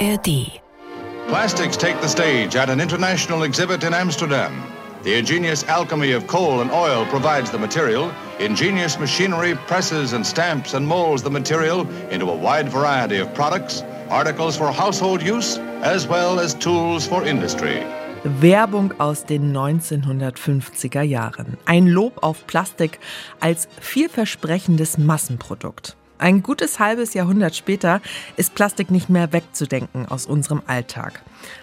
ARD. Plastics take the stage at an international exhibit in Amsterdam. The ingenious alchemy of coal and oil provides the material. Ingenious machinery presses and stamps and molds the material into a wide variety of products, articles for household use, as well as tools for industry. Werbung aus den 1950er Jahren. Ein Lob auf Plastik als vielversprechendes Massenprodukt. Ein gutes halbes Jahrhundert später ist Plastik nicht mehr wegzudenken aus unserem Alltag.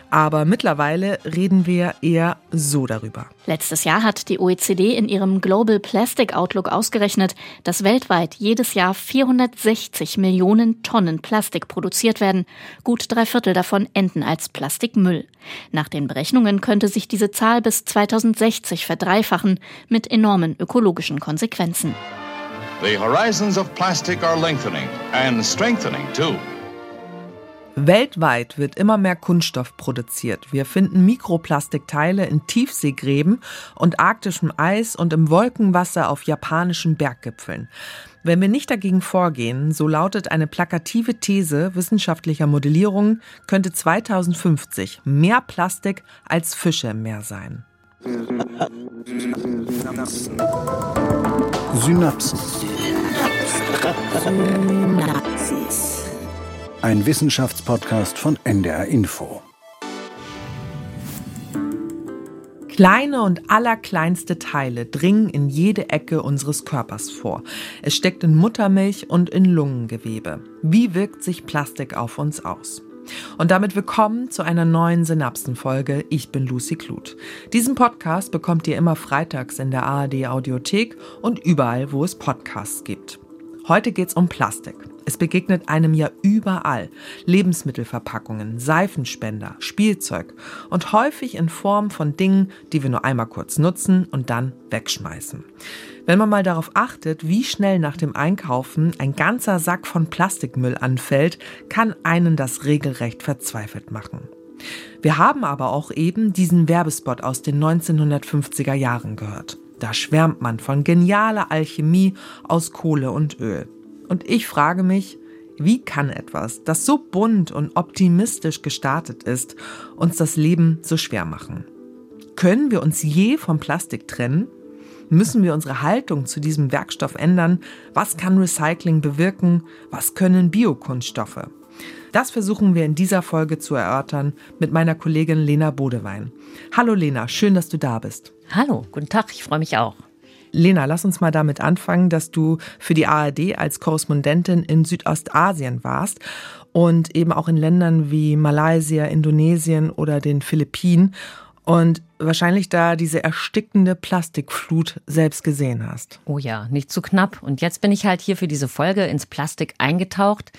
Aber mittlerweile reden wir eher so darüber. Letztes Jahr hat die OECD in ihrem Global Plastic Outlook ausgerechnet, dass weltweit jedes Jahr 460 Millionen Tonnen Plastik produziert werden. Gut drei Viertel davon enden als Plastikmüll. Nach den Berechnungen könnte sich diese Zahl bis 2060 verdreifachen mit enormen ökologischen Konsequenzen. The horizons of plastic are lengthening and strengthening too. Weltweit wird immer mehr Kunststoff produziert. Wir finden Mikroplastikteile in Tiefseegräben und arktischem Eis und im Wolkenwasser auf japanischen Berggipfeln. Wenn wir nicht dagegen vorgehen, so lautet eine plakative These wissenschaftlicher Modellierung, könnte 2050 mehr Plastik als Fische im Meer sein. Synapsen. Synapsis. Ein Wissenschaftspodcast von NDR Info. Kleine und allerkleinste Teile dringen in jede Ecke unseres Körpers vor. Es steckt in Muttermilch und in Lungengewebe. Wie wirkt sich Plastik auf uns aus? Und damit willkommen zu einer neuen Synapsenfolge. Ich bin Lucy Kluth. Diesen Podcast bekommt ihr immer freitags in der ARD Audiothek und überall, wo es Podcasts gibt. Heute geht's um Plastik. Es begegnet einem ja überall. Lebensmittelverpackungen, Seifenspender, Spielzeug und häufig in Form von Dingen, die wir nur einmal kurz nutzen und dann wegschmeißen. Wenn man mal darauf achtet, wie schnell nach dem Einkaufen ein ganzer Sack von Plastikmüll anfällt, kann einen das regelrecht verzweifelt machen. Wir haben aber auch eben diesen Werbespot aus den 1950er Jahren gehört. Da schwärmt man von genialer Alchemie aus Kohle und Öl. Und ich frage mich, wie kann etwas, das so bunt und optimistisch gestartet ist, uns das Leben so schwer machen? Können wir uns je vom Plastik trennen? Müssen wir unsere Haltung zu diesem Werkstoff ändern? Was kann Recycling bewirken? Was können Biokunststoffe? Das versuchen wir in dieser Folge zu erörtern mit meiner Kollegin Lena Bodewein. Hallo Lena, schön, dass du da bist. Hallo, guten Tag, ich freue mich auch. Lena, lass uns mal damit anfangen, dass du für die ARD als Korrespondentin in Südostasien warst und eben auch in Ländern wie Malaysia, Indonesien oder den Philippinen und wahrscheinlich da diese erstickende Plastikflut selbst gesehen hast. Oh ja, nicht zu knapp. Und jetzt bin ich halt hier für diese Folge ins Plastik eingetaucht.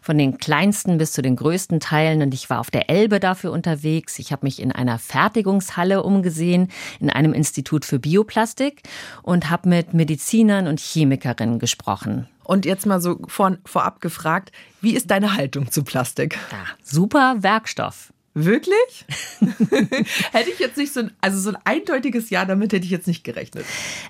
Von den kleinsten bis zu den größten Teilen. Und ich war auf der Elbe dafür unterwegs. Ich habe mich in einer Fertigungshalle umgesehen, in einem Institut für Bioplastik und habe mit Medizinern und Chemikerinnen gesprochen. Und jetzt mal so vor, vorab gefragt, wie ist deine Haltung zu Plastik? Ja, super Werkstoff. Wirklich? hätte ich jetzt nicht so ein, also so ein eindeutiges Ja, damit hätte ich jetzt nicht gerechnet.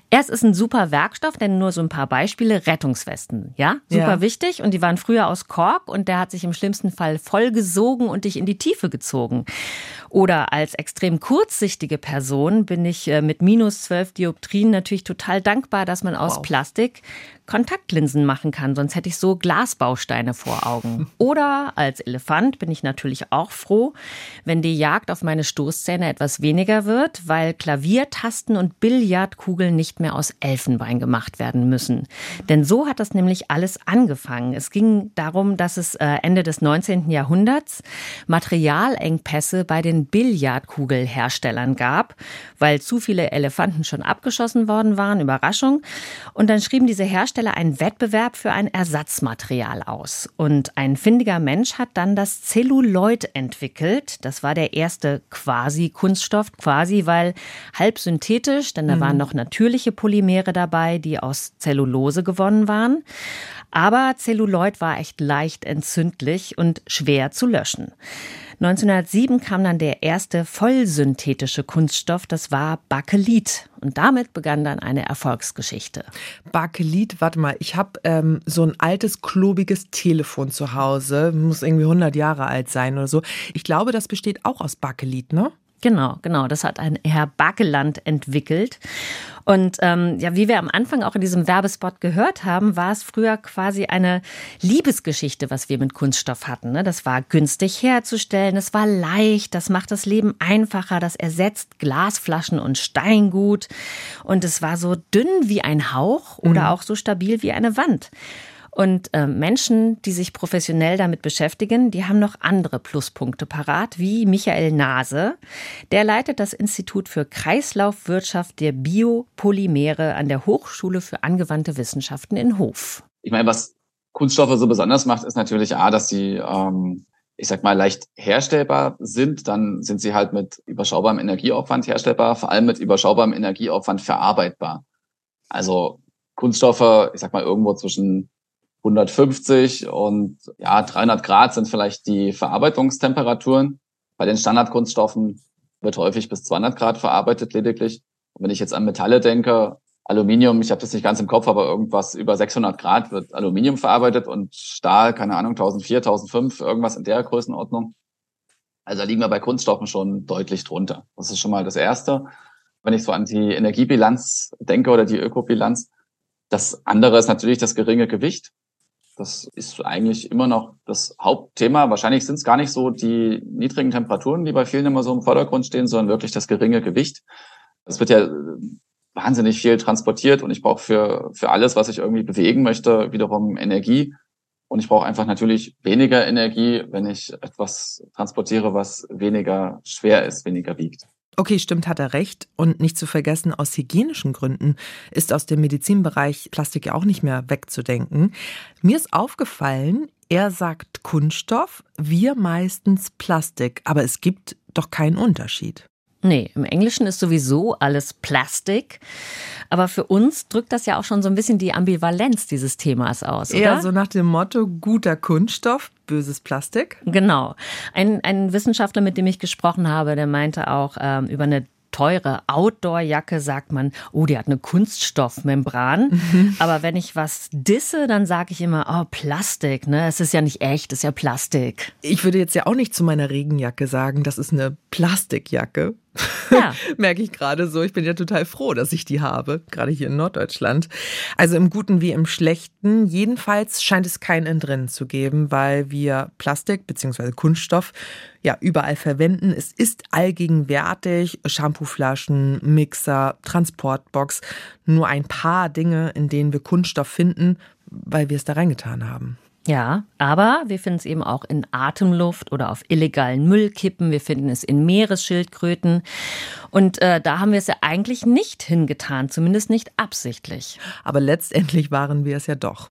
Erst ist ein super Werkstoff, denn nur so ein paar Beispiele. Rettungswesten, ja? Super Ja. wichtig. Und die waren früher aus Kork und der hat sich im schlimmsten Fall vollgesogen und dich in die Tiefe gezogen. Oder als extrem kurzsichtige Person bin ich äh, mit minus 12 Dioptrien natürlich total dankbar, dass man aus Wow. Plastik Kontaktlinsen machen kann, sonst hätte ich so Glasbausteine vor Augen. Oder als Elefant bin ich natürlich auch froh, wenn die Jagd auf meine Stoßzähne etwas weniger wird, weil Klaviertasten und Billardkugeln nicht mehr aus Elfenbein gemacht werden müssen. Denn so hat das nämlich alles angefangen. Es ging darum, dass es äh, Ende des 19. Jahrhunderts Materialengpässe bei den Billardkugelherstellern gab, weil zu viele Elefanten schon abgeschossen worden waren. Überraschung. Und dann schrieben diese Hersteller einen Wettbewerb für ein Ersatzmaterial aus. Und ein findiger Mensch hat dann das Zelluloid entwickelt. Das war der erste quasi Kunststoff, quasi, weil halb synthetisch, denn da waren noch natürliche Polymere dabei, die aus Zellulose gewonnen waren. Aber Zelluloid war echt leicht entzündlich und schwer zu löschen. 1907 kam dann der erste vollsynthetische Kunststoff, das war Bakelit. Und damit begann dann eine Erfolgsgeschichte. Bakelit, warte mal, ich habe ähm, so ein altes, klobiges Telefon zu Hause, muss irgendwie 100 Jahre alt sein oder so. Ich glaube, das besteht auch aus Bakelit, ne? Genau, genau. Das hat ein Herr Bakeland entwickelt. Und ähm, ja, wie wir am Anfang auch in diesem Werbespot gehört haben, war es früher quasi eine Liebesgeschichte, was wir mit Kunststoff hatten. Ne? Das war günstig herzustellen, es war leicht, das macht das Leben einfacher, das ersetzt Glasflaschen und Steingut. Und es war so dünn wie ein Hauch oder mhm. auch so stabil wie eine Wand. Und äh, Menschen, die sich professionell damit beschäftigen, die haben noch andere Pluspunkte parat, wie Michael Nase. Der leitet das Institut für Kreislaufwirtschaft der Biopolymere an der Hochschule für angewandte Wissenschaften in Hof. Ich meine, was Kunststoffe so besonders macht, ist natürlich A, dass sie, ähm, ich sag mal, leicht herstellbar sind. Dann sind sie halt mit überschaubarem Energieaufwand herstellbar, vor allem mit überschaubarem Energieaufwand verarbeitbar. Also Kunststoffe, ich sag mal, irgendwo zwischen 150 und ja, 300 Grad sind vielleicht die Verarbeitungstemperaturen. Bei den Standardkunststoffen wird häufig bis 200 Grad verarbeitet lediglich. Und wenn ich jetzt an Metalle denke, Aluminium, ich habe das nicht ganz im Kopf, aber irgendwas über 600 Grad wird Aluminium verarbeitet und Stahl, keine Ahnung, 1004, 1005, irgendwas in der Größenordnung. Also da liegen wir bei Kunststoffen schon deutlich drunter. Das ist schon mal das Erste. Wenn ich so an die Energiebilanz denke oder die Ökobilanz, das andere ist natürlich das geringe Gewicht. Das ist eigentlich immer noch das Hauptthema. Wahrscheinlich sind es gar nicht so die niedrigen Temperaturen, die bei vielen immer so im Vordergrund stehen, sondern wirklich das geringe Gewicht. Es wird ja wahnsinnig viel transportiert und ich brauche für, für alles, was ich irgendwie bewegen möchte, wiederum Energie. Und ich brauche einfach natürlich weniger Energie, wenn ich etwas transportiere, was weniger schwer ist, weniger wiegt. Okay, stimmt, hat er recht. Und nicht zu vergessen, aus hygienischen Gründen ist aus dem Medizinbereich Plastik ja auch nicht mehr wegzudenken. Mir ist aufgefallen, er sagt Kunststoff, wir meistens Plastik, aber es gibt doch keinen Unterschied. Nee, im Englischen ist sowieso alles Plastik. Aber für uns drückt das ja auch schon so ein bisschen die Ambivalenz dieses Themas aus, oder? Ja, so nach dem Motto guter Kunststoff, böses Plastik. Genau. Ein, ein Wissenschaftler, mit dem ich gesprochen habe, der meinte auch ähm, über eine teure Outdoor-Jacke sagt man, oh, die hat eine Kunststoffmembran. Mhm. Aber wenn ich was disse, dann sage ich immer, oh, Plastik, ne? Es ist ja nicht echt, es ist ja Plastik. Ich würde jetzt ja auch nicht zu meiner Regenjacke sagen, das ist eine Plastikjacke. Ja. Merke ich gerade so. Ich bin ja total froh, dass ich die habe, gerade hier in Norddeutschland. Also im Guten wie im Schlechten. Jedenfalls scheint es kein Entrinnen zu geben, weil wir Plastik bzw. Kunststoff ja überall verwenden. Es ist allgegenwärtig. Shampooflaschen, Mixer, Transportbox. Nur ein paar Dinge, in denen wir Kunststoff finden, weil wir es da reingetan haben. Ja, aber wir finden es eben auch in Atemluft oder auf illegalen Müllkippen. Wir finden es in Meeresschildkröten. Und äh, da haben wir es ja eigentlich nicht hingetan, zumindest nicht absichtlich. Aber letztendlich waren wir es ja doch.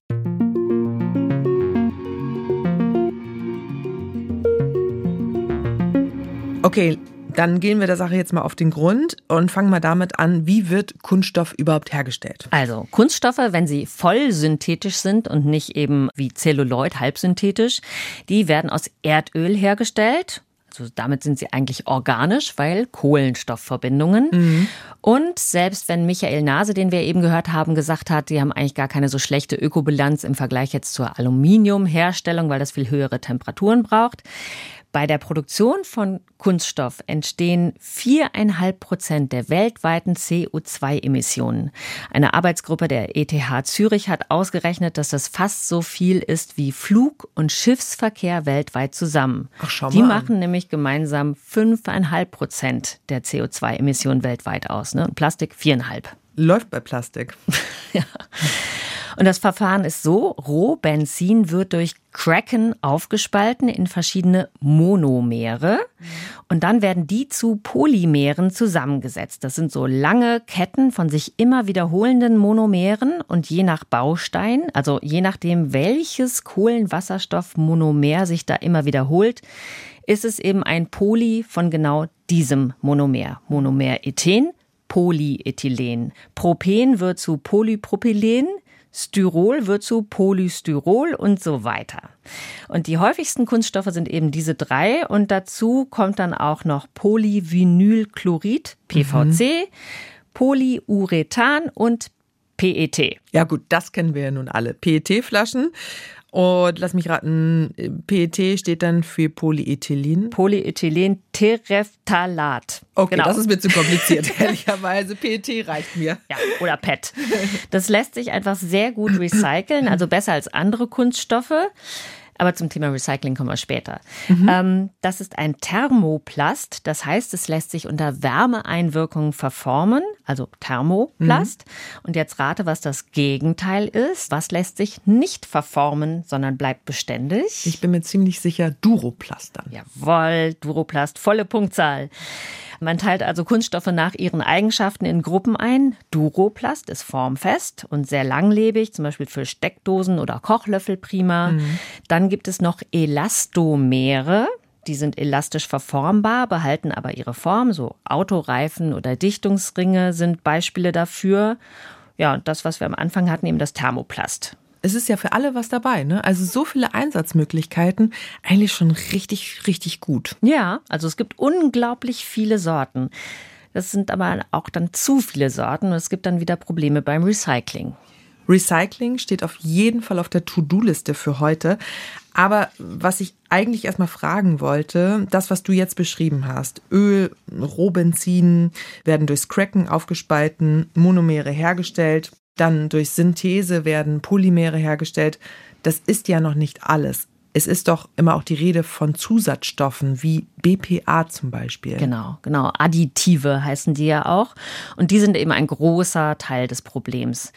Okay, dann gehen wir der Sache jetzt mal auf den Grund und fangen mal damit an, wie wird Kunststoff überhaupt hergestellt? Also Kunststoffe, wenn sie voll synthetisch sind und nicht eben wie Zelluloid halbsynthetisch, die werden aus Erdöl hergestellt. Also damit sind sie eigentlich organisch, weil Kohlenstoffverbindungen. Mhm. Und selbst wenn Michael Nase, den wir eben gehört haben, gesagt hat, die haben eigentlich gar keine so schlechte Ökobilanz im Vergleich jetzt zur Aluminiumherstellung, weil das viel höhere Temperaturen braucht, bei der Produktion von Kunststoff entstehen viereinhalb Prozent der weltweiten CO2-Emissionen. Eine Arbeitsgruppe der ETH Zürich hat ausgerechnet, dass das fast so viel ist wie Flug- und Schiffsverkehr weltweit zusammen. Ach, schau mal Die machen nämlich gemeinsam fünfeinhalb Prozent der CO2-Emissionen weltweit aus. Ne? Und Plastik viereinhalb. Läuft bei Plastik. ja. Und das Verfahren ist so, Rohbenzin wird durch Cracken aufgespalten in verschiedene Monomere und dann werden die zu Polymeren zusammengesetzt. Das sind so lange Ketten von sich immer wiederholenden Monomeren und je nach Baustein, also je nachdem welches Kohlenwasserstoffmonomer sich da immer wiederholt, ist es eben ein Poly von genau diesem Monomer. Monomer Ethen, Polyethylen. Propen wird zu Polypropylen, Styrol wird zu Polystyrol und so weiter. Und die häufigsten Kunststoffe sind eben diese drei und dazu kommt dann auch noch Polyvinylchlorid, PVC, mhm. Polyurethan und PET. Ja gut, das kennen wir ja nun alle. PET-Flaschen. Und lass mich raten, PET steht dann für Polyethylen. Polyethylen Terephthalat. Okay, genau. das ist mir zu kompliziert, ehrlicherweise. PET reicht mir. Ja, oder PET. Das lässt sich einfach sehr gut recyceln, also besser als andere Kunststoffe. Aber zum Thema Recycling kommen wir später. Mhm. Ähm, das ist ein Thermoplast. Das heißt, es lässt sich unter Wärmeeinwirkung verformen, also Thermoplast. Mhm. Und jetzt rate, was das Gegenteil ist. Was lässt sich nicht verformen, sondern bleibt beständig? Ich bin mir ziemlich sicher, Duroplast dann. Jawohl, Duroplast, volle Punktzahl. Man teilt also Kunststoffe nach ihren Eigenschaften in Gruppen ein. Duroplast ist formfest und sehr langlebig, zum Beispiel für Steckdosen oder Kochlöffel prima. Mhm. Dann gibt es noch Elastomere. Die sind elastisch verformbar, behalten aber ihre Form. So Autoreifen oder Dichtungsringe sind Beispiele dafür. Ja, und das, was wir am Anfang hatten, eben das Thermoplast es ist ja für alle was dabei, ne? Also so viele Einsatzmöglichkeiten, eigentlich schon richtig, richtig gut. Ja, also es gibt unglaublich viele Sorten. Das sind aber auch dann zu viele Sorten und es gibt dann wieder Probleme beim Recycling. Recycling steht auf jeden Fall auf der To-Do-Liste für heute. Aber was ich eigentlich erstmal fragen wollte, das, was du jetzt beschrieben hast, Öl, Rohbenzin werden durchs Cracken aufgespalten, Monomere hergestellt, dann durch Synthese werden Polymere hergestellt. Das ist ja noch nicht alles. Es ist doch immer auch die Rede von Zusatzstoffen wie BPA zum Beispiel. Genau, genau. Additive heißen die ja auch. Und die sind eben ein großer Teil des Problems.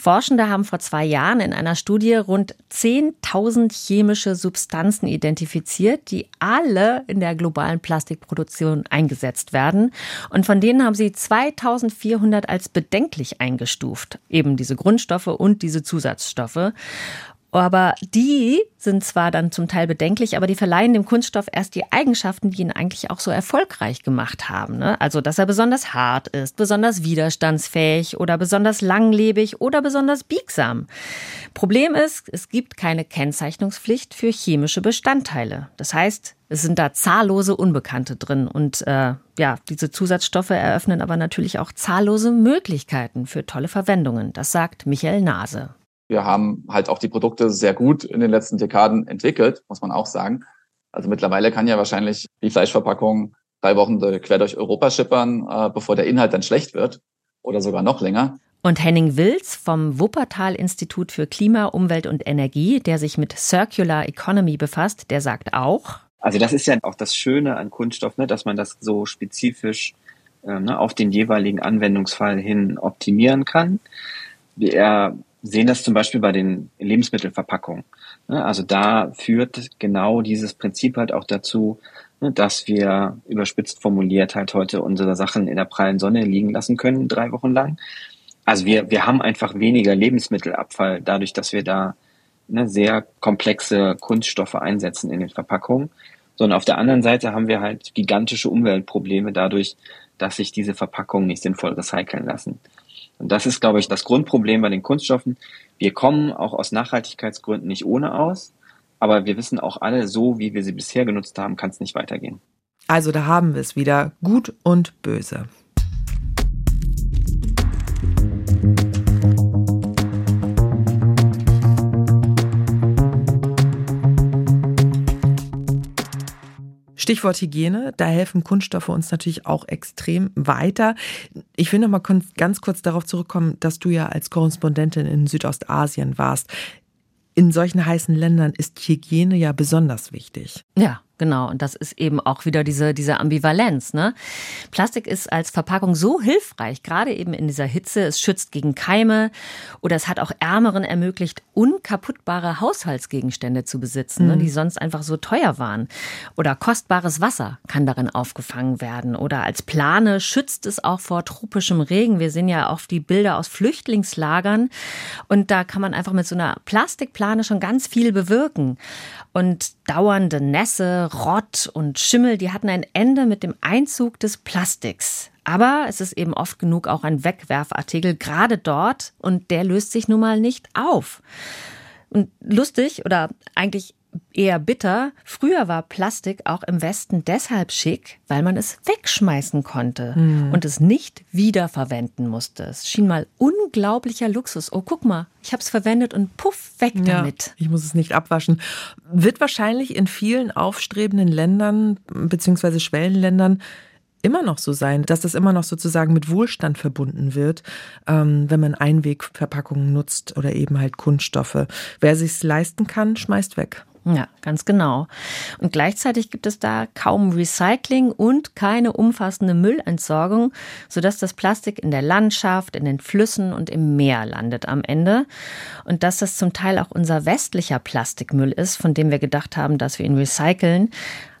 Forschende haben vor zwei Jahren in einer Studie rund 10.000 chemische Substanzen identifiziert, die alle in der globalen Plastikproduktion eingesetzt werden. Und von denen haben sie 2400 als bedenklich eingestuft. Eben diese Grundstoffe und diese Zusatzstoffe. Aber die sind zwar dann zum Teil bedenklich, aber die verleihen dem Kunststoff erst die Eigenschaften, die ihn eigentlich auch so erfolgreich gemacht haben. Ne? Also, dass er besonders hart ist, besonders widerstandsfähig oder besonders langlebig oder besonders biegsam. Problem ist, es gibt keine Kennzeichnungspflicht für chemische Bestandteile. Das heißt, es sind da zahllose Unbekannte drin. Und äh, ja, diese Zusatzstoffe eröffnen aber natürlich auch zahllose Möglichkeiten für tolle Verwendungen. Das sagt Michael Nase. Wir haben halt auch die Produkte sehr gut in den letzten Dekaden entwickelt, muss man auch sagen. Also mittlerweile kann ja wahrscheinlich die Fleischverpackung drei Wochen quer durch Europa schippern, äh, bevor der Inhalt dann schlecht wird oder sogar noch länger. Und Henning Wilz vom Wuppertal Institut für Klima, Umwelt und Energie, der sich mit Circular Economy befasst, der sagt auch. Also das ist ja auch das Schöne an Kunststoff, ne, dass man das so spezifisch äh, ne, auf den jeweiligen Anwendungsfall hin optimieren kann. Wir sehen das zum Beispiel bei den Lebensmittelverpackungen. Ne? Also da führt genau dieses Prinzip halt auch dazu, ne, dass wir überspitzt formuliert halt heute unsere Sachen in der prallen Sonne liegen lassen können, drei Wochen lang. Also wir, wir haben einfach weniger Lebensmittelabfall dadurch, dass wir da ne, sehr komplexe Kunststoffe einsetzen in den Verpackungen. Sondern auf der anderen Seite haben wir halt gigantische Umweltprobleme dadurch, dass sich diese Verpackungen nicht sinnvoll recyceln lassen. Und das ist, glaube ich, das Grundproblem bei den Kunststoffen. Wir kommen auch aus Nachhaltigkeitsgründen nicht ohne aus, aber wir wissen auch alle, so wie wir sie bisher genutzt haben, kann es nicht weitergehen. Also da haben wir es wieder, gut und böse. Stichwort Hygiene, da helfen Kunststoffe uns natürlich auch extrem weiter. Ich will noch mal ganz kurz darauf zurückkommen, dass du ja als Korrespondentin in Südostasien warst. In solchen heißen Ländern ist Hygiene ja besonders wichtig. Ja, Genau, und das ist eben auch wieder diese, diese Ambivalenz. Ne? Plastik ist als Verpackung so hilfreich, gerade eben in dieser Hitze. Es schützt gegen Keime oder es hat auch Ärmeren ermöglicht, unkaputtbare Haushaltsgegenstände zu besitzen, mhm. ne, die sonst einfach so teuer waren. Oder kostbares Wasser kann darin aufgefangen werden. Oder als Plane schützt es auch vor tropischem Regen. Wir sehen ja oft die Bilder aus Flüchtlingslagern und da kann man einfach mit so einer Plastikplane schon ganz viel bewirken. Und dauernde Nässe, Rott und Schimmel, die hatten ein Ende mit dem Einzug des Plastiks. Aber es ist eben oft genug auch ein Wegwerfartikel, gerade dort, und der löst sich nun mal nicht auf. Und lustig oder eigentlich eher bitter. Früher war Plastik auch im Westen deshalb schick, weil man es wegschmeißen konnte hm. und es nicht wiederverwenden musste. Es schien mal unglaublicher Luxus. Oh, guck mal, ich habe es verwendet und puff, weg ja, damit. Ich muss es nicht abwaschen. Wird wahrscheinlich in vielen aufstrebenden Ländern bzw. Schwellenländern immer noch so sein, dass das immer noch sozusagen mit Wohlstand verbunden wird, ähm, wenn man Einwegverpackungen nutzt oder eben halt Kunststoffe. Wer sich's leisten kann, schmeißt weg. Ja, ganz genau. Und gleichzeitig gibt es da kaum Recycling und keine umfassende Müllentsorgung, sodass das Plastik in der Landschaft, in den Flüssen und im Meer landet am Ende. Und dass das zum Teil auch unser westlicher Plastikmüll ist, von dem wir gedacht haben, dass wir ihn recyceln.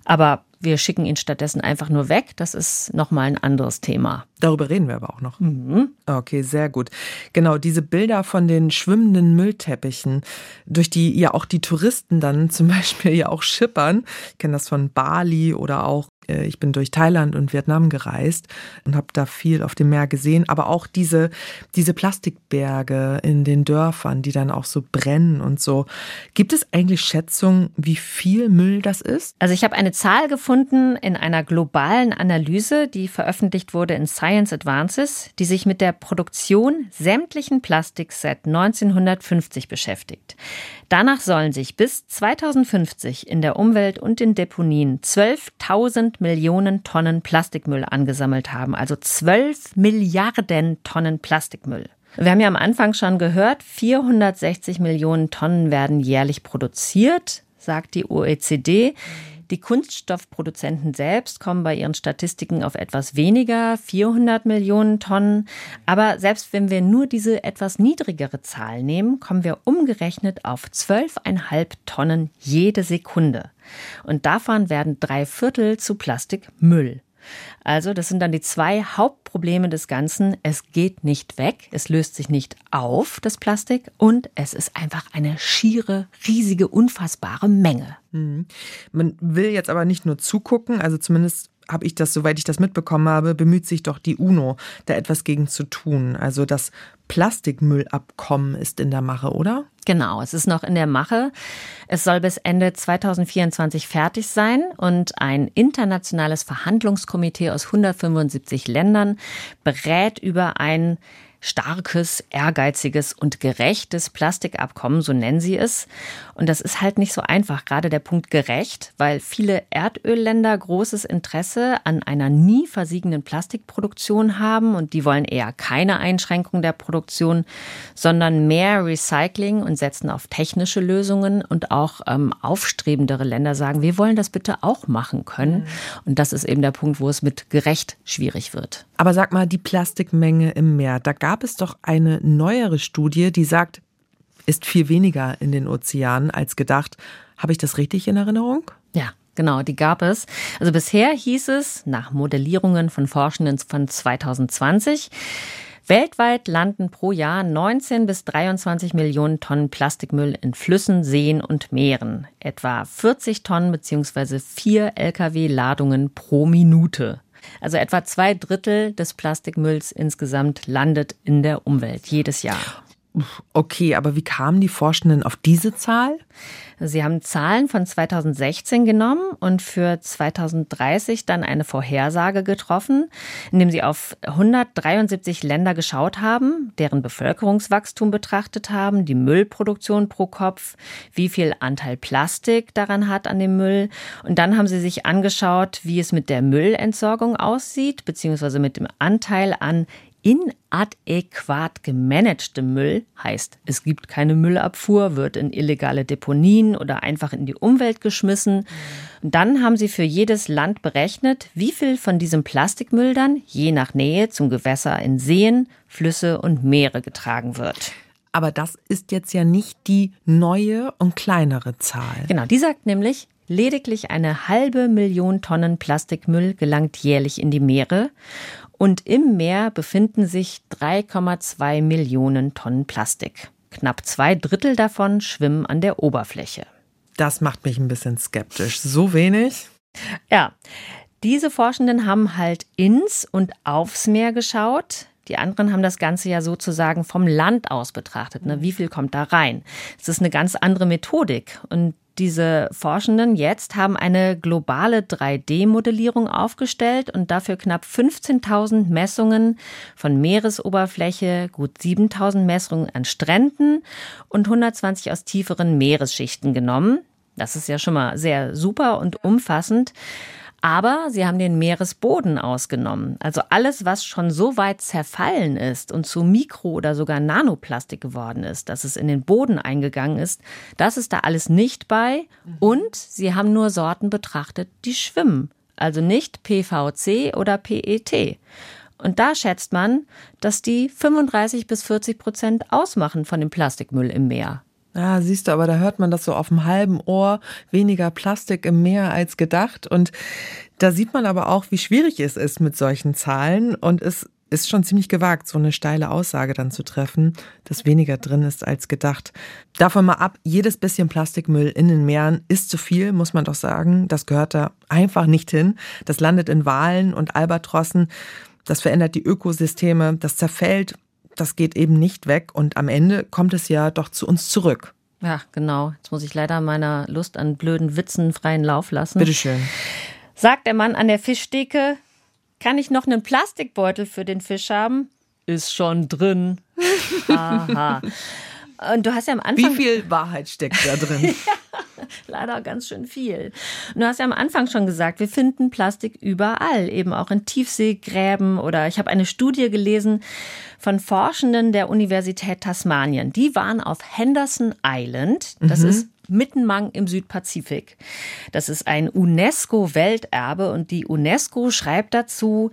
Aber wir schicken ihn stattdessen einfach nur weg. Das ist nochmal ein anderes Thema. Darüber reden wir aber auch noch. Mhm. Okay, sehr gut. Genau, diese Bilder von den schwimmenden Müllteppichen, durch die ja auch die Touristen dann zum Beispiel ja auch schippern. Ich kenne das von Bali oder auch ich bin durch Thailand und Vietnam gereist und habe da viel auf dem Meer gesehen, aber auch diese, diese Plastikberge in den Dörfern, die dann auch so brennen und so. Gibt es eigentlich Schätzungen, wie viel Müll das ist? Also ich habe eine Zahl gefunden in einer globalen Analyse, die veröffentlicht wurde in Science Advances, die sich mit der Produktion sämtlichen Plastiks seit 1950 beschäftigt. Danach sollen sich bis 2050 in der Umwelt und in Deponien 12.000 Millionen Tonnen Plastikmüll angesammelt haben, also 12 Milliarden Tonnen Plastikmüll. Wir haben ja am Anfang schon gehört, 460 Millionen Tonnen werden jährlich produziert, sagt die OECD. Die Kunststoffproduzenten selbst kommen bei ihren Statistiken auf etwas weniger, 400 Millionen Tonnen. Aber selbst wenn wir nur diese etwas niedrigere Zahl nehmen, kommen wir umgerechnet auf 12,5 Tonnen jede Sekunde. Und davon werden drei Viertel zu Plastikmüll. Also, das sind dann die zwei Hauptprobleme des Ganzen. Es geht nicht weg, es löst sich nicht auf, das Plastik, und es ist einfach eine schiere, riesige, unfassbare Menge. Mhm. Man will jetzt aber nicht nur zugucken, also zumindest habe ich das, soweit ich das mitbekommen habe, bemüht sich doch die UNO, da etwas gegen zu tun. Also das Plastikmüllabkommen ist in der Mache, oder? Genau, es ist noch in der Mache. Es soll bis Ende 2024 fertig sein und ein internationales Verhandlungskomitee aus 175 Ländern berät über ein starkes, ehrgeiziges und gerechtes Plastikabkommen, so nennen sie es. Und das ist halt nicht so einfach, gerade der Punkt gerecht, weil viele Erdölländer großes Interesse an einer nie versiegenden Plastikproduktion haben und die wollen eher keine Einschränkung der Produktion, sondern mehr Recycling und setzen auf technische Lösungen und auch ähm, aufstrebendere Länder sagen, wir wollen das bitte auch machen können. Mhm. Und das ist eben der Punkt, wo es mit gerecht schwierig wird. Aber sag mal, die Plastikmenge im Meer, da gab es doch eine neuere Studie, die sagt, ist viel weniger in den Ozeanen als gedacht. Habe ich das richtig in Erinnerung? Ja, genau, die gab es. Also bisher hieß es, nach Modellierungen von Forschenden von 2020, Weltweit landen pro Jahr 19 bis 23 Millionen Tonnen Plastikmüll in Flüssen, Seen und Meeren. Etwa 40 Tonnen bzw. vier Lkw-Ladungen pro Minute. Also etwa zwei Drittel des Plastikmülls insgesamt landet in der Umwelt jedes Jahr. Okay, aber wie kamen die Forschenden auf diese Zahl? Sie haben Zahlen von 2016 genommen und für 2030 dann eine Vorhersage getroffen, indem sie auf 173 Länder geschaut haben, deren Bevölkerungswachstum betrachtet haben, die Müllproduktion pro Kopf, wie viel Anteil Plastik daran hat an dem Müll. Und dann haben sie sich angeschaut, wie es mit der Müllentsorgung aussieht, beziehungsweise mit dem Anteil an inadäquat gemanagtem Müll heißt, es gibt keine Müllabfuhr, wird in illegale Deponien oder einfach in die Umwelt geschmissen. Und dann haben sie für jedes Land berechnet, wie viel von diesem Plastikmüll dann je nach Nähe zum Gewässer in Seen, Flüsse und Meere getragen wird. Aber das ist jetzt ja nicht die neue und kleinere Zahl. Genau, die sagt nämlich, lediglich eine halbe Million Tonnen Plastikmüll gelangt jährlich in die Meere und im Meer befinden sich 3,2 Millionen Tonnen Plastik. Knapp zwei Drittel davon schwimmen an der Oberfläche. Das macht mich ein bisschen skeptisch. So wenig? Ja. diese Forschenden haben halt ins und aufs Meer geschaut. Die anderen haben das Ganze ja sozusagen vom Land aus betrachtet. Ne? Wie viel kommt da rein? Es ist eine ganz andere Methodik. Und diese Forschenden jetzt haben eine globale 3D-Modellierung aufgestellt und dafür knapp 15.000 Messungen von Meeresoberfläche, gut 7.000 Messungen an Stränden und 120 aus tieferen Meeresschichten genommen. Das ist ja schon mal sehr super und umfassend. Aber sie haben den Meeresboden ausgenommen. Also alles, was schon so weit zerfallen ist und zu Mikro- oder sogar Nanoplastik geworden ist, dass es in den Boden eingegangen ist, das ist da alles nicht bei. Und sie haben nur Sorten betrachtet, die schwimmen. Also nicht PVC oder PET. Und da schätzt man, dass die 35 bis 40 Prozent ausmachen von dem Plastikmüll im Meer. Ja, siehst du, aber da hört man das so auf dem halben Ohr, weniger Plastik im Meer als gedacht. Und da sieht man aber auch, wie schwierig es ist mit solchen Zahlen. Und es ist schon ziemlich gewagt, so eine steile Aussage dann zu treffen, dass weniger drin ist als gedacht. Davon mal ab, jedes bisschen Plastikmüll in den Meeren ist zu viel, muss man doch sagen. Das gehört da einfach nicht hin. Das landet in Walen und Albatrossen. Das verändert die Ökosysteme, das zerfällt das geht eben nicht weg und am Ende kommt es ja doch zu uns zurück. Ja, genau. Jetzt muss ich leider meiner Lust an blöden Witzen freien Lauf lassen. Bitteschön. Sagt der Mann an der Fischdecke, kann ich noch einen Plastikbeutel für den Fisch haben? Ist schon drin. Aha. Und du hast ja am Anfang. Wie viel Wahrheit steckt da drin? ja, leider ganz schön viel. Und du hast ja am Anfang schon gesagt, wir finden Plastik überall, eben auch in Tiefseegräben oder ich habe eine Studie gelesen von Forschenden der Universität Tasmanien. Die waren auf Henderson Island. Das mhm. ist Mittenmang im Südpazifik. Das ist ein UNESCO-Welterbe und die UNESCO schreibt dazu,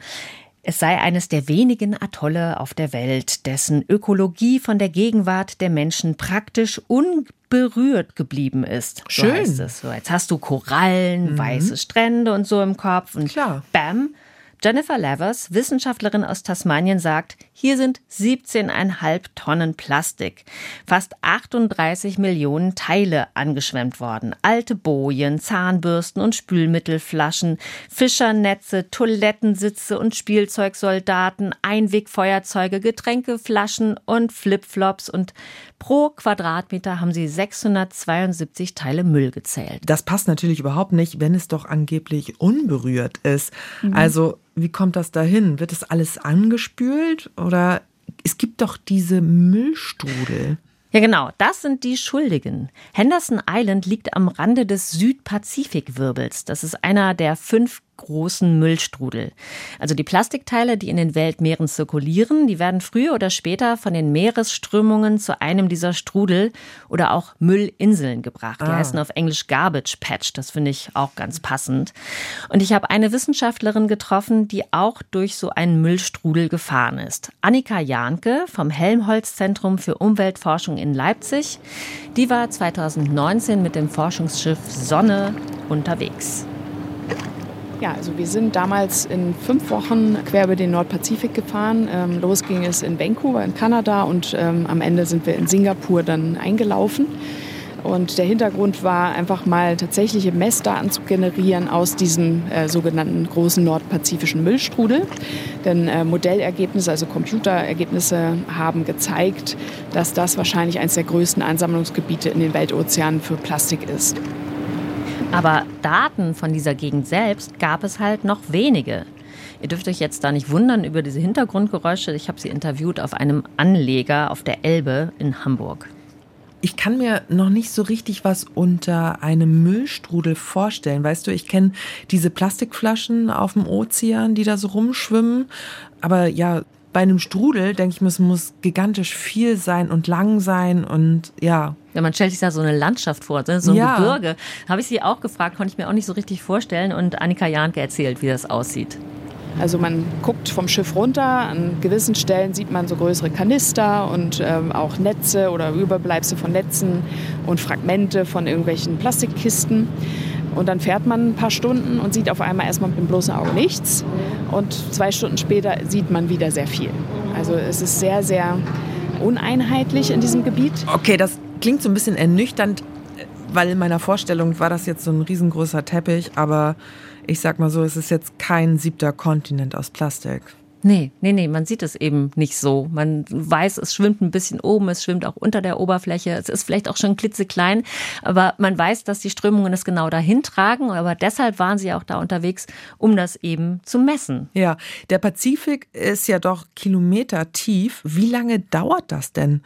es sei eines der wenigen Atolle auf der Welt, dessen Ökologie von der Gegenwart der Menschen praktisch unberührt geblieben ist. Schön. So heißt es. So, jetzt hast du Korallen, mhm. weiße Strände und so im Kopf und Klar. bam, Jennifer Levers, Wissenschaftlerin aus Tasmanien, sagt, hier sind 17,5 Tonnen Plastik, fast 38 Millionen Teile angeschwemmt worden. Alte Bojen, Zahnbürsten und Spülmittelflaschen, Fischernetze, Toilettensitze und Spielzeugsoldaten, Einwegfeuerzeuge, Getränkeflaschen und Flipflops und pro Quadratmeter haben sie 672 Teile Müll gezählt. Das passt natürlich überhaupt nicht, wenn es doch angeblich unberührt ist. Mhm. Also wie kommt das dahin? Wird das alles angespült oder es gibt doch diese Müllstrudel? Ja, genau, das sind die Schuldigen. Henderson Island liegt am Rande des Südpazifikwirbels. Das ist einer der fünf großen Müllstrudel. Also die Plastikteile, die in den Weltmeeren zirkulieren, die werden früher oder später von den Meeresströmungen zu einem dieser Strudel oder auch Müllinseln gebracht. Die ah. heißen auf Englisch Garbage Patch. Das finde ich auch ganz passend. Und ich habe eine Wissenschaftlerin getroffen, die auch durch so einen Müllstrudel gefahren ist. Annika Jahnke vom Helmholtz Zentrum für Umweltforschung in Leipzig. Die war 2019 mit dem Forschungsschiff Sonne unterwegs. Ja, also wir sind damals in fünf Wochen quer über den Nordpazifik gefahren. Ähm, los ging es in Vancouver in Kanada und ähm, am Ende sind wir in Singapur dann eingelaufen. Und der Hintergrund war einfach mal tatsächliche Messdaten zu generieren aus diesem äh, sogenannten großen nordpazifischen Müllstrudel. Denn äh, Modellergebnisse, also Computerergebnisse haben gezeigt, dass das wahrscheinlich eines der größten Ansammlungsgebiete in den Weltozeanen für Plastik ist. Aber Daten von dieser Gegend selbst gab es halt noch wenige. Ihr dürft euch jetzt da nicht wundern über diese Hintergrundgeräusche. Ich habe sie interviewt auf einem Anleger auf der Elbe in Hamburg. Ich kann mir noch nicht so richtig was unter einem Müllstrudel vorstellen. Weißt du, ich kenne diese Plastikflaschen auf dem Ozean, die da so rumschwimmen. Aber ja, bei einem Strudel denke ich mir, es muss gigantisch viel sein und lang sein und ja. Ja, man stellt sich da so eine Landschaft vor, ne? so ein ja. Gebirge. Habe ich sie auch gefragt, konnte ich mir auch nicht so richtig vorstellen und Annika Jahnke erzählt, wie das aussieht. Also man guckt vom Schiff runter, an gewissen Stellen sieht man so größere Kanister und ähm, auch Netze oder Überbleibsel von Netzen und Fragmente von irgendwelchen Plastikkisten. Und dann fährt man ein paar Stunden und sieht auf einmal erstmal mit dem bloßen Auge nichts. Und zwei Stunden später sieht man wieder sehr viel. Also es ist sehr, sehr uneinheitlich in diesem Gebiet. Okay, das klingt so ein bisschen ernüchternd. weil in meiner Vorstellung war das jetzt so ein riesengroßer Teppich, aber ich sag mal so, es ist jetzt kein siebter Kontinent aus Plastik. Nee, nee, nee, man sieht es eben nicht so. Man weiß, es schwimmt ein bisschen oben, es schwimmt auch unter der Oberfläche. Es ist vielleicht auch schon klitzeklein, aber man weiß, dass die Strömungen es genau dahin tragen. Aber deshalb waren sie auch da unterwegs, um das eben zu messen. Ja, der Pazifik ist ja doch Kilometer tief. Wie lange dauert das denn,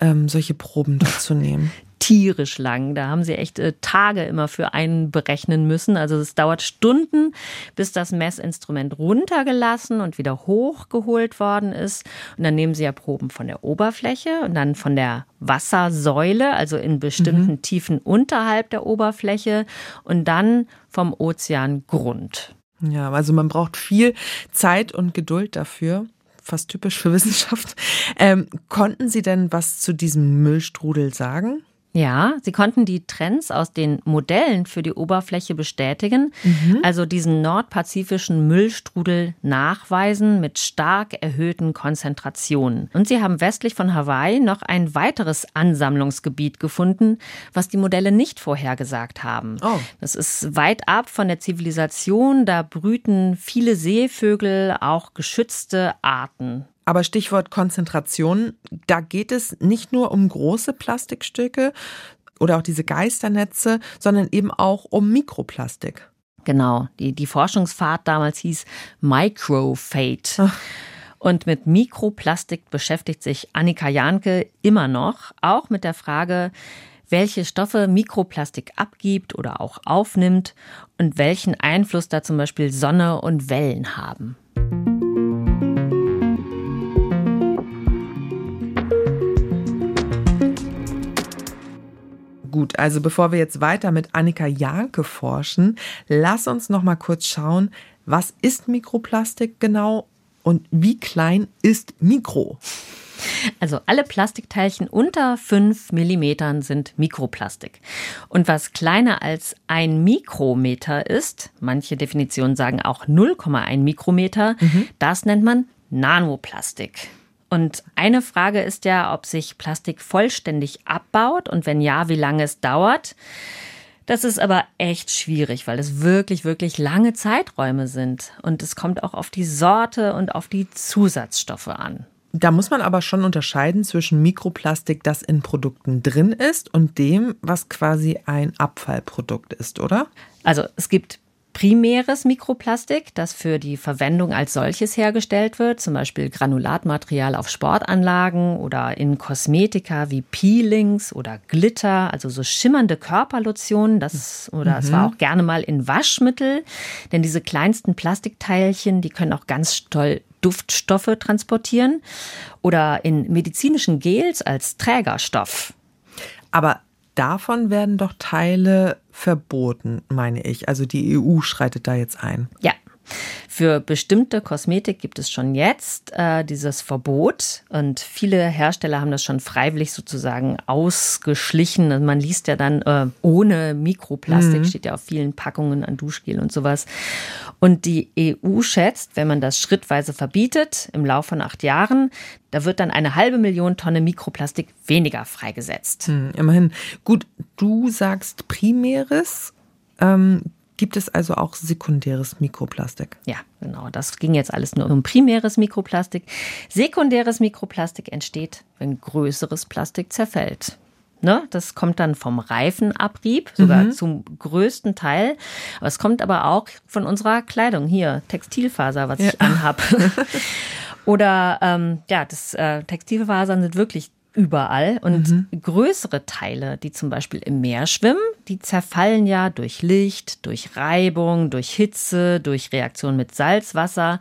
ähm, solche Proben dort zu nehmen? tierisch lang. Da haben sie echt äh, Tage immer für einen berechnen müssen. Also es dauert Stunden, bis das Messinstrument runtergelassen und wieder hochgeholt worden ist. Und dann nehmen sie ja Proben von der Oberfläche und dann von der Wassersäule, also in bestimmten mhm. Tiefen unterhalb der Oberfläche und dann vom Ozeangrund. Ja, also man braucht viel Zeit und Geduld dafür fast typisch für Wissenschaft. Ähm, konnten Sie denn was zu diesem Müllstrudel sagen? Ja, sie konnten die Trends aus den Modellen für die Oberfläche bestätigen, mhm. also diesen nordpazifischen Müllstrudel nachweisen mit stark erhöhten Konzentrationen. Und sie haben westlich von Hawaii noch ein weiteres Ansammlungsgebiet gefunden, was die Modelle nicht vorhergesagt haben. Oh. Das ist weit ab von der Zivilisation, da brüten viele Seevögel, auch geschützte Arten. Aber Stichwort Konzentration, da geht es nicht nur um große Plastikstücke oder auch diese Geisternetze, sondern eben auch um Mikroplastik. Genau, die, die Forschungsfahrt damals hieß Microfate. Und mit Mikroplastik beschäftigt sich Annika Janke immer noch, auch mit der Frage, welche Stoffe Mikroplastik abgibt oder auch aufnimmt und welchen Einfluss da zum Beispiel Sonne und Wellen haben. Gut, also bevor wir jetzt weiter mit Annika Janke forschen, lass uns noch mal kurz schauen, was ist Mikroplastik genau und wie klein ist Mikro? Also alle Plastikteilchen unter 5 mm sind Mikroplastik. Und was kleiner als ein Mikrometer ist, manche Definitionen sagen auch 0,1 Mikrometer, mhm. das nennt man Nanoplastik. Und eine Frage ist ja, ob sich Plastik vollständig abbaut und wenn ja, wie lange es dauert. Das ist aber echt schwierig, weil es wirklich, wirklich lange Zeiträume sind. Und es kommt auch auf die Sorte und auf die Zusatzstoffe an. Da muss man aber schon unterscheiden zwischen Mikroplastik, das in Produkten drin ist, und dem, was quasi ein Abfallprodukt ist, oder? Also es gibt primäres Mikroplastik, das für die Verwendung als solches hergestellt wird, zum Beispiel Granulatmaterial auf Sportanlagen oder in Kosmetika wie Peelings oder Glitter, also so schimmernde Körperlotionen, das oder mhm. es war auch gerne mal in Waschmittel, denn diese kleinsten Plastikteilchen, die können auch ganz toll Duftstoffe transportieren oder in medizinischen Gels als Trägerstoff. Aber davon werden doch Teile verboten, meine ich. Also die EU schreitet da jetzt ein. Ja, für bestimmte Kosmetik gibt es schon jetzt äh, dieses Verbot und viele Hersteller haben das schon freiwillig sozusagen ausgeschlichen. Also man liest ja dann äh, ohne Mikroplastik, mhm. steht ja auf vielen Packungen an Duschgel und sowas. Und die EU schätzt, wenn man das schrittweise verbietet, im Laufe von acht Jahren, da wird dann eine halbe Million Tonne Mikroplastik weniger freigesetzt. Mhm, immerhin. Gut, du sagst primäres. Ähm, Gibt es also auch sekundäres Mikroplastik? Ja, genau. Das ging jetzt alles nur um primäres Mikroplastik. Sekundäres Mikroplastik entsteht, wenn größeres Plastik zerfällt. Ne? Das kommt dann vom Reifenabrieb, sogar mhm. zum größten Teil. Aber es kommt aber auch von unserer Kleidung hier, Textilfaser, was ja. ich anhab. Oder ähm, ja, das äh, Textilfasern sind wirklich überall. Und mhm. größere Teile, die zum Beispiel im Meer schwimmen, die zerfallen ja durch Licht, durch Reibung, durch Hitze, durch Reaktion mit Salzwasser.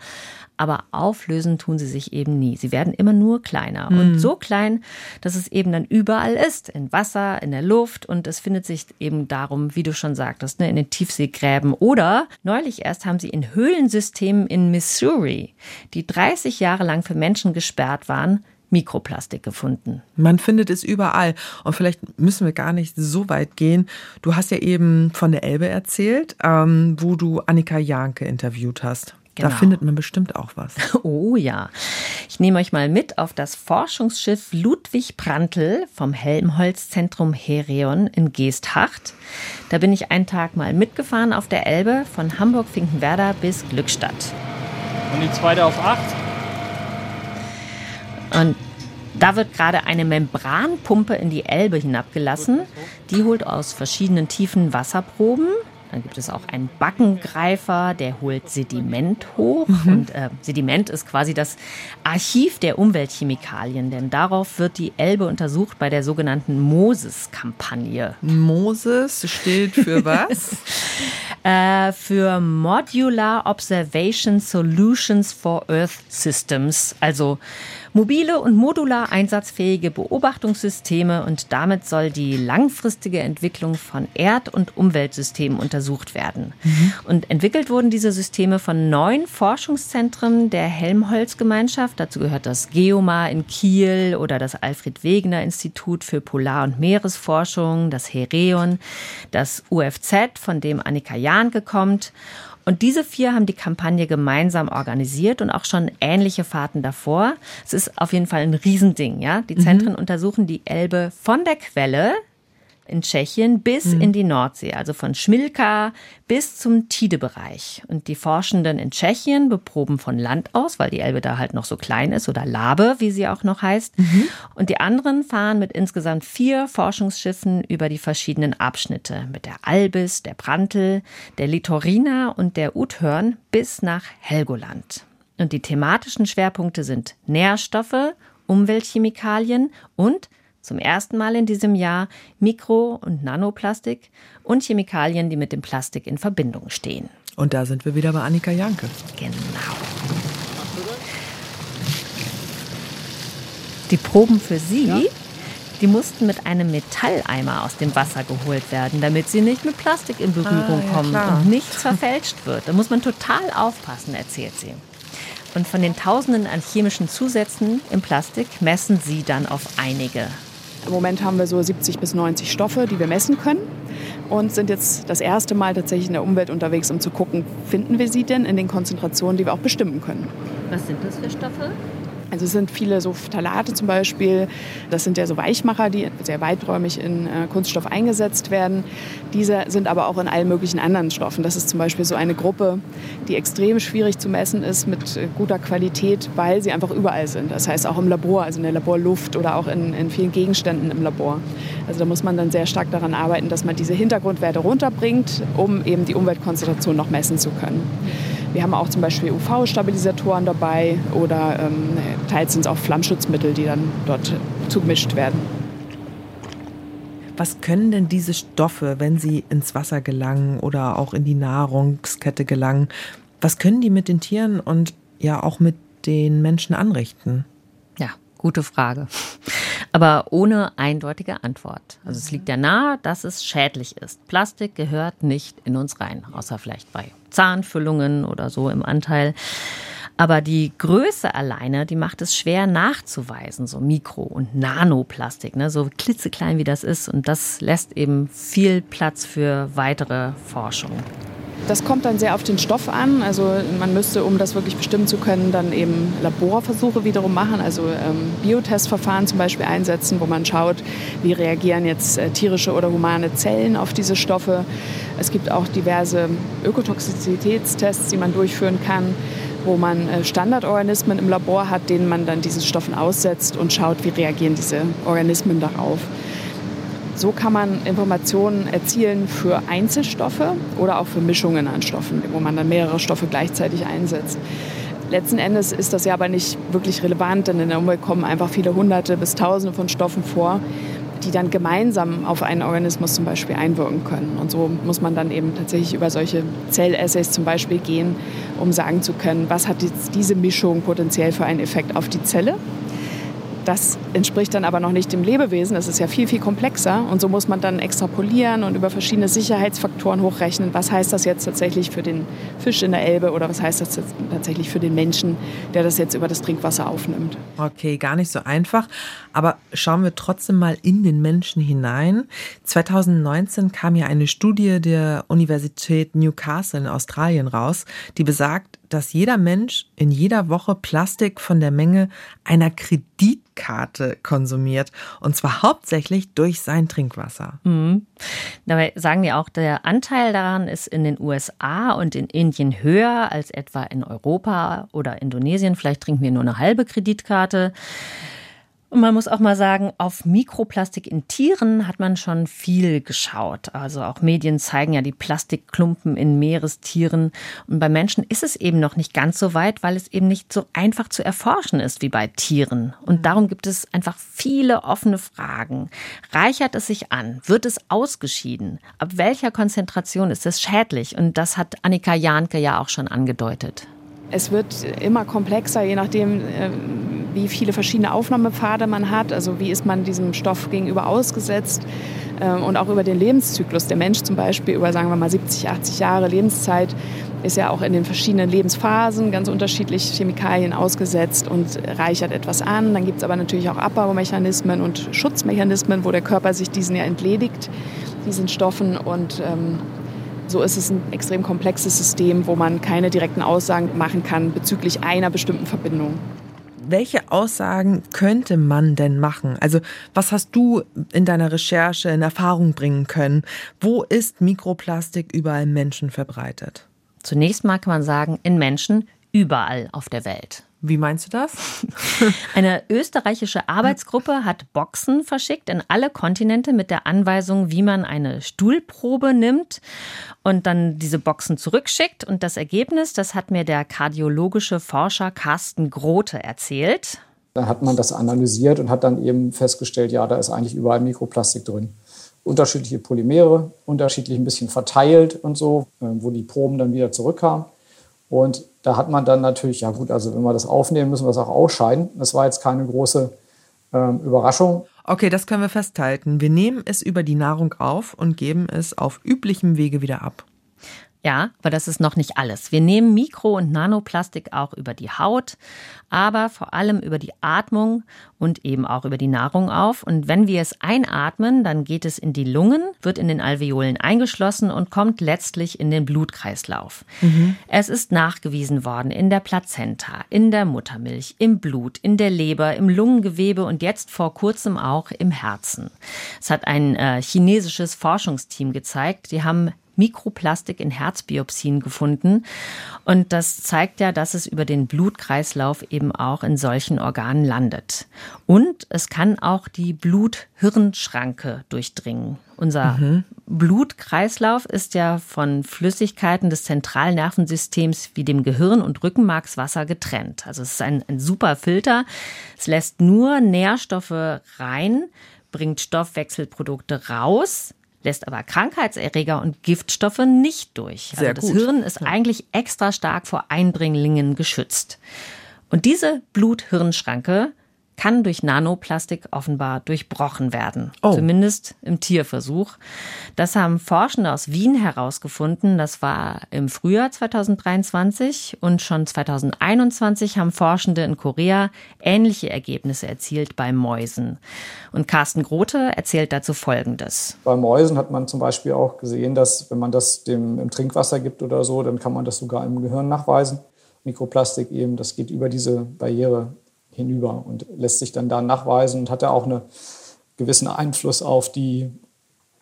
Aber auflösen tun sie sich eben nie. Sie werden immer nur kleiner mhm. und so klein, dass es eben dann überall ist. In Wasser, in der Luft und es findet sich eben darum, wie du schon sagtest, ne, in den Tiefseegräben. Oder neulich erst haben sie in Höhlensystemen in Missouri, die 30 Jahre lang für Menschen gesperrt waren, Mikroplastik gefunden. Man findet es überall. Und vielleicht müssen wir gar nicht so weit gehen. Du hast ja eben von der Elbe erzählt, ähm, wo du Annika Janke interviewt hast. Genau. Da findet man bestimmt auch was. Oh ja. Ich nehme euch mal mit auf das Forschungsschiff Ludwig Prantl vom Helmholtz-Zentrum Herion in Geesthacht. Da bin ich einen Tag mal mitgefahren auf der Elbe von Hamburg-Finkenwerder bis Glückstadt. Und die zweite auf acht. Und da wird gerade eine Membranpumpe in die Elbe hinabgelassen. Die holt aus verschiedenen Tiefen Wasserproben. Dann gibt es auch einen Backengreifer, der holt Sediment hoch. Mhm. Und äh, Sediment ist quasi das Archiv der Umweltchemikalien, denn darauf wird die Elbe untersucht bei der sogenannten Moses-Kampagne. Moses steht für was? äh, für Modular Observation Solutions for Earth Systems. Also Mobile und modular einsatzfähige Beobachtungssysteme und damit soll die langfristige Entwicklung von Erd- und Umweltsystemen untersucht werden. Mhm. Und entwickelt wurden diese Systeme von neun Forschungszentren der Helmholtz-Gemeinschaft. Dazu gehört das GEOMA in Kiel oder das Alfred Wegener Institut für Polar- und Meeresforschung, das Hereon, das UFZ, von dem Annika Jahnke kommt. Und diese vier haben die Kampagne gemeinsam organisiert und auch schon ähnliche Fahrten davor. Es ist auf jeden Fall ein Riesending, ja. Die Zentren mhm. untersuchen die Elbe von der Quelle, in Tschechien bis mhm. in die Nordsee, also von Schmilka bis zum Tide-Bereich. Und die Forschenden in Tschechien beproben von Land aus, weil die Elbe da halt noch so klein ist, oder Labe, wie sie auch noch heißt. Mhm. Und die anderen fahren mit insgesamt vier Forschungsschiffen über die verschiedenen Abschnitte, mit der Albis, der Prantl, der Litorina und der Uthörn bis nach Helgoland. Und die thematischen Schwerpunkte sind Nährstoffe, Umweltchemikalien und zum ersten Mal in diesem Jahr Mikro- und Nanoplastik und Chemikalien, die mit dem Plastik in Verbindung stehen. Und da sind wir wieder bei Annika Janke. Genau. Die Proben für Sie, ja. die mussten mit einem Metalleimer aus dem Wasser geholt werden, damit sie nicht mit Plastik in Berührung ah, ja, kommen klar. und nichts verfälscht wird. Da muss man total aufpassen, erzählt sie. Und von den Tausenden an chemischen Zusätzen im Plastik messen sie dann auf einige. Im Moment haben wir so 70 bis 90 Stoffe, die wir messen können und sind jetzt das erste Mal tatsächlich in der Umwelt unterwegs, um zu gucken, finden wir sie denn in den Konzentrationen, die wir auch bestimmen können. Was sind das für Stoffe? Also es sind viele so Phthalate zum Beispiel. Das sind ja so Weichmacher, die sehr weiträumig in äh, Kunststoff eingesetzt werden. Diese sind aber auch in allen möglichen anderen Stoffen. Das ist zum Beispiel so eine Gruppe, die extrem schwierig zu messen ist mit äh, guter Qualität, weil sie einfach überall sind. Das heißt auch im Labor, also in der Laborluft oder auch in, in vielen Gegenständen im Labor. Also da muss man dann sehr stark daran arbeiten, dass man diese Hintergrundwerte runterbringt, um eben die Umweltkonzentration noch messen zu können. Wir haben auch zum Beispiel UV-Stabilisatoren dabei oder ähm, teils sind es auch Flammschutzmittel, die dann dort zugemischt werden. Was können denn diese Stoffe, wenn sie ins Wasser gelangen oder auch in die Nahrungskette gelangen, was können die mit den Tieren und ja auch mit den Menschen anrichten? Ja, gute Frage. Aber ohne eindeutige Antwort. Also es liegt ja nahe, dass es schädlich ist. Plastik gehört nicht in uns rein, außer vielleicht bei Zahnfüllungen oder so im Anteil. Aber die Größe alleine, die macht es schwer nachzuweisen, so Mikro- und Nanoplastik, ne? so klitzeklein wie das ist. Und das lässt eben viel Platz für weitere Forschung. Das kommt dann sehr auf den Stoff an. Also man müsste, um das wirklich bestimmen zu können, dann eben Laborversuche wiederum machen, also ähm, Biotestverfahren zum Beispiel einsetzen, wo man schaut, wie reagieren jetzt äh, tierische oder humane Zellen auf diese Stoffe. Es gibt auch diverse Ökotoxizitätstests, die man durchführen kann wo man äh, Standardorganismen im Labor hat, denen man dann diesen Stoffen aussetzt und schaut, wie reagieren diese Organismen darauf. So kann man Informationen erzielen für Einzelstoffe oder auch für Mischungen an Stoffen, wo man dann mehrere Stoffe gleichzeitig einsetzt. Letzten Endes ist das ja aber nicht wirklich relevant, denn in der Umwelt kommen einfach viele Hunderte bis Tausende von Stoffen vor, die dann gemeinsam auf einen Organismus zum Beispiel einwirken können. Und so muss man dann eben tatsächlich über solche Zellessays zum Beispiel gehen, um sagen zu können, was hat jetzt diese Mischung potenziell für einen Effekt auf die Zelle das entspricht dann aber noch nicht dem Lebewesen. Das ist ja viel, viel komplexer. Und so muss man dann extrapolieren und über verschiedene Sicherheitsfaktoren hochrechnen. Was heißt das jetzt tatsächlich für den Fisch in der Elbe oder was heißt das jetzt tatsächlich für den Menschen, der das jetzt über das Trinkwasser aufnimmt? Okay, gar nicht so einfach. Aber schauen wir trotzdem mal in den Menschen hinein. 2019 kam ja eine Studie der Universität Newcastle in Australien raus, die besagt, dass jeder Mensch in jeder Woche Plastik von der Menge einer Kreditkarte konsumiert. Und zwar hauptsächlich durch sein Trinkwasser. Mhm. Dabei sagen die auch, der Anteil daran ist in den USA und in Indien höher als etwa in Europa oder Indonesien. Vielleicht trinken wir nur eine halbe Kreditkarte. Und man muss auch mal sagen, auf Mikroplastik in Tieren hat man schon viel geschaut. Also auch Medien zeigen ja die Plastikklumpen in Meerestieren. Und bei Menschen ist es eben noch nicht ganz so weit, weil es eben nicht so einfach zu erforschen ist wie bei Tieren. Und darum gibt es einfach viele offene Fragen. Reichert es sich an? Wird es ausgeschieden? Ab welcher Konzentration ist es schädlich? Und das hat Annika Jahnke ja auch schon angedeutet. Es wird immer komplexer, je nachdem, äh, wie viele verschiedene Aufnahmepfade man hat. Also wie ist man diesem Stoff gegenüber ausgesetzt äh, und auch über den Lebenszyklus. Der Mensch zum Beispiel über, sagen wir mal, 70, 80 Jahre Lebenszeit ist ja auch in den verschiedenen Lebensphasen ganz unterschiedlich Chemikalien ausgesetzt und reichert etwas an. Dann gibt es aber natürlich auch Abbaumechanismen und Schutzmechanismen, wo der Körper sich diesen ja entledigt, diesen Stoffen. Und ähm, so ist es ein extrem komplexes System, wo man keine direkten Aussagen machen kann bezüglich einer bestimmten Verbindung. Welche Aussagen könnte man denn machen? Also was hast du in deiner Recherche in Erfahrung bringen können? Wo ist Mikroplastik überall im Menschen verbreitet? Zunächst mal kann man sagen, in Menschen überall auf der Welt. Wie meinst du das? Eine österreichische Arbeitsgruppe hat Boxen verschickt in alle Kontinente mit der Anweisung, wie man eine Stuhlprobe nimmt und dann diese Boxen zurückschickt. Und das Ergebnis, das hat mir der kardiologische Forscher Carsten Grote erzählt. Dann hat man das analysiert und hat dann eben festgestellt, ja, da ist eigentlich überall Mikroplastik drin. Unterschiedliche Polymere, unterschiedlich ein bisschen verteilt und so, äh, wo die Proben dann wieder zurückkamen. Und da hat man dann natürlich, ja gut, also wenn wir das aufnehmen, müssen wir es auch ausscheiden. Das war jetzt keine große ähm, Überraschung. Okay, das können wir festhalten. Wir nehmen es über die Nahrung auf und geben es auf üblichem Wege wieder ab. Ja, aber das ist noch nicht alles. Wir nehmen Mikro- und Nanoplastik auch über die Haut, aber vor allem über die Atmung und eben auch über die Nahrung auf. Und wenn wir es einatmen, dann geht es in die Lungen, wird in den Alveolen eingeschlossen und kommt letztlich in den Blutkreislauf. Mhm. Es ist nachgewiesen worden in der Plazenta, in der Muttermilch, im Blut, in der Leber, im Lungengewebe und jetzt vor kurzem auch im Herzen. Es hat ein äh, chinesisches Forschungsteam gezeigt. Die haben Mikroplastik in Herzbiopsien gefunden. Und das zeigt ja, dass es über den Blutkreislauf eben auch in solchen Organen landet. Und es kann auch die Blut-Hirn-Schranke durchdringen. Unser mhm. Blutkreislauf ist ja von Flüssigkeiten des Zentralnervensystems wie dem Gehirn und Rückenmarkswasser getrennt. Also es ist ein, ein super Filter. Es lässt nur Nährstoffe rein, bringt Stoffwechselprodukte raus, lässt aber Krankheitserreger und Giftstoffe nicht durch. Also das gut. Hirn ist eigentlich extra stark vor Eindringlingen geschützt. Und diese Blut-Hirn-Schranke kann durch Nanoplastik offenbar durchbrochen werden. Oh. Zumindest im Tierversuch. Das haben Forschende aus Wien herausgefunden. Das war im Frühjahr 2023 und schon 2021 haben Forschende in Korea ähnliche Ergebnisse erzielt bei Mäusen. Und Carsten Grote erzählt dazu Folgendes. Bei Mäusen hat man zum Beispiel auch gesehen, dass wenn man das dem im Trinkwasser gibt oder so, dann kann man das sogar im Gehirn nachweisen. Mikroplastik eben, das geht über diese Barriere hinüber und lässt sich dann da nachweisen und hat ja auch einen gewissen Einfluss auf die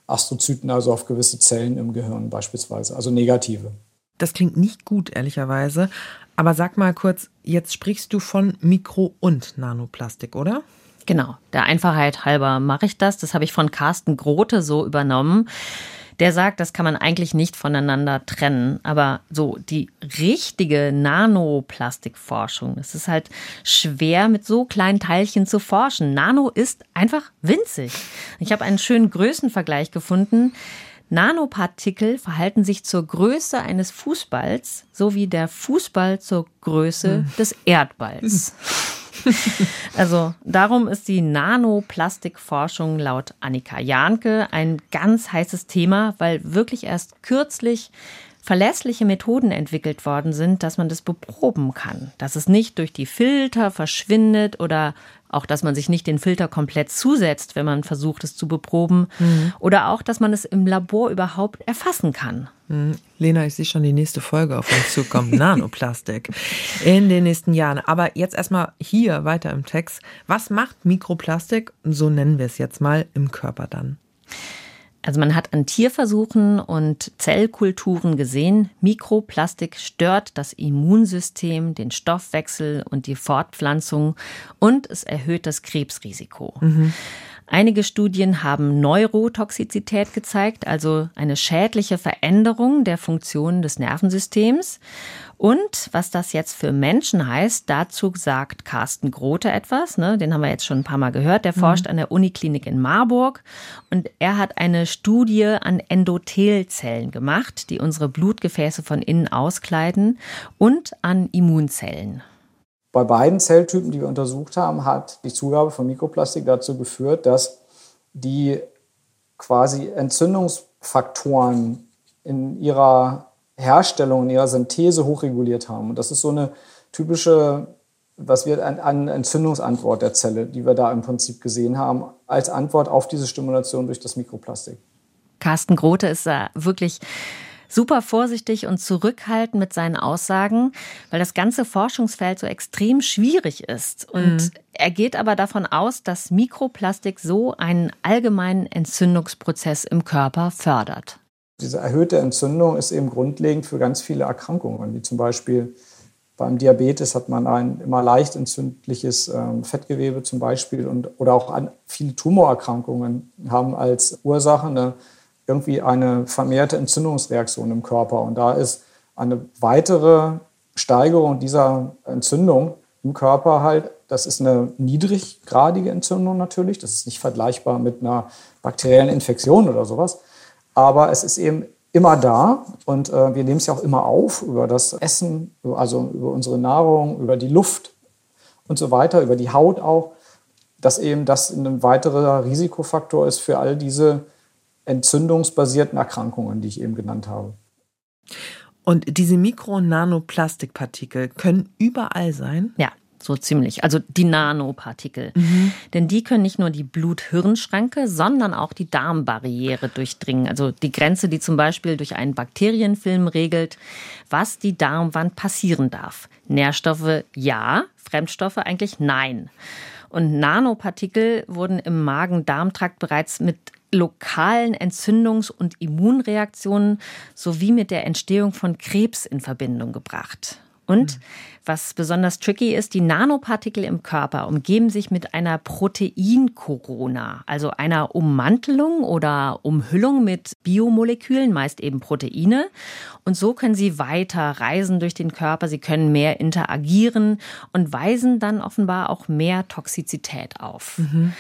Astrozyten, also auf gewisse Zellen im Gehirn beispielsweise, also negative. Das klingt nicht gut, ehrlicherweise. Aber sag mal kurz, jetzt sprichst du von Mikro- und Nanoplastik, oder? Genau, der Einfachheit halber mache ich das. Das habe ich von Carsten Grote so übernommen der sagt, das kann man eigentlich nicht voneinander trennen. Aber so die richtige Nanoplastikforschung, es ist halt schwer mit so kleinen Teilchen zu forschen. Nano ist einfach winzig. Ich habe einen schönen Größenvergleich gefunden. Nanopartikel verhalten sich zur Größe eines Fußballs, so wie der Fußball zur Größe hm. des Erdballs. also darum ist die Nanoplastikforschung laut Annika Jahnke ein ganz heißes Thema, weil wirklich erst kürzlich verlässliche Methoden entwickelt worden sind, dass man das beproben kann. Dass es nicht durch die Filter verschwindet oder auch, dass man sich nicht den Filter komplett zusetzt, wenn man versucht, es zu beproben. Mhm. Oder auch, dass man es im Labor überhaupt erfassen kann. Mhm. Lena, ich sehe schon die nächste Folge auf uns zukommen. Nanoplastik in den nächsten Jahren. Aber jetzt erstmal hier weiter im Text. Was macht Mikroplastik, so nennen wir es jetzt mal, im Körper dann? Also man hat an Tierversuchen und Zellkulturen gesehen, Mikroplastik stört das Immunsystem, den Stoffwechsel und die Fortpflanzung und es erhöht das Krebsrisiko. Mhm. Einige Studien haben Neurotoxizität gezeigt, also eine schädliche Veränderung der Funktionen des Nervensystems. Und was das jetzt für Menschen heißt, dazu sagt Carsten Grote etwas. Ne? Den haben wir jetzt schon ein paar Mal gehört. Der mhm. forscht an der Uniklinik in Marburg und er hat eine Studie an Endothelzellen gemacht, die unsere Blutgefäße von innen auskleiden und an Immunzellen. Bei beiden Zelltypen, die wir untersucht haben, hat die Zugabe von Mikroplastik dazu geführt, dass die quasi Entzündungsfaktoren in ihrer Herstellung, in ihrer Synthese hochreguliert haben. Und das ist so eine typische, was wir an Entzündungsantwort der Zelle, die wir da im Prinzip gesehen haben, als Antwort auf diese Stimulation durch das Mikroplastik. Carsten Grote ist da wirklich super vorsichtig und zurückhaltend mit seinen Aussagen, weil das ganze Forschungsfeld so extrem schwierig ist. Und mhm. er geht aber davon aus, dass Mikroplastik so einen allgemeinen Entzündungsprozess im Körper fördert. Diese erhöhte Entzündung ist eben grundlegend für ganz viele Erkrankungen, wie zum Beispiel beim Diabetes hat man ein immer leicht entzündliches ähm, Fettgewebe zum Beispiel und, oder auch an, viele Tumorerkrankungen haben als Ursache eine irgendwie eine vermehrte Entzündungsreaktion im Körper. Und da ist eine weitere Steigerung dieser Entzündung im Körper halt, das ist eine niedriggradige Entzündung natürlich. Das ist nicht vergleichbar mit einer bakteriellen Infektion oder sowas. Aber es ist eben immer da und äh, wir nehmen es ja auch immer auf über das Essen, also über unsere Nahrung, über die Luft und so weiter, über die Haut auch, dass eben das ein weiterer Risikofaktor ist für all diese entzündungsbasierten Erkrankungen, die ich eben genannt habe. Und diese Mikro- und Nanoplastikpartikel können überall sein? Ja, so ziemlich. Also die Nanopartikel. Mhm. Denn die können nicht nur die Blut-Hirn-Schranke, sondern auch die Darmbarriere durchdringen. Also die Grenze, die zum Beispiel durch einen Bakterienfilm regelt, was die Darmwand passieren darf. Nährstoffe ja, Fremdstoffe eigentlich nein. Und Nanopartikel wurden im Magen-Darm-Trakt bereits mit lokalen Entzündungs- und Immunreaktionen sowie mit der Entstehung von Krebs in Verbindung gebracht. Und mhm. was besonders tricky ist, die Nanopartikel im Körper umgeben sich mit einer Proteinkorona, also einer Ummantelung oder Umhüllung mit Biomolekülen, meist eben Proteine. Und so können sie weiter reisen durch den Körper, sie können mehr interagieren und weisen dann offenbar auch mehr Toxizität auf. Mhm.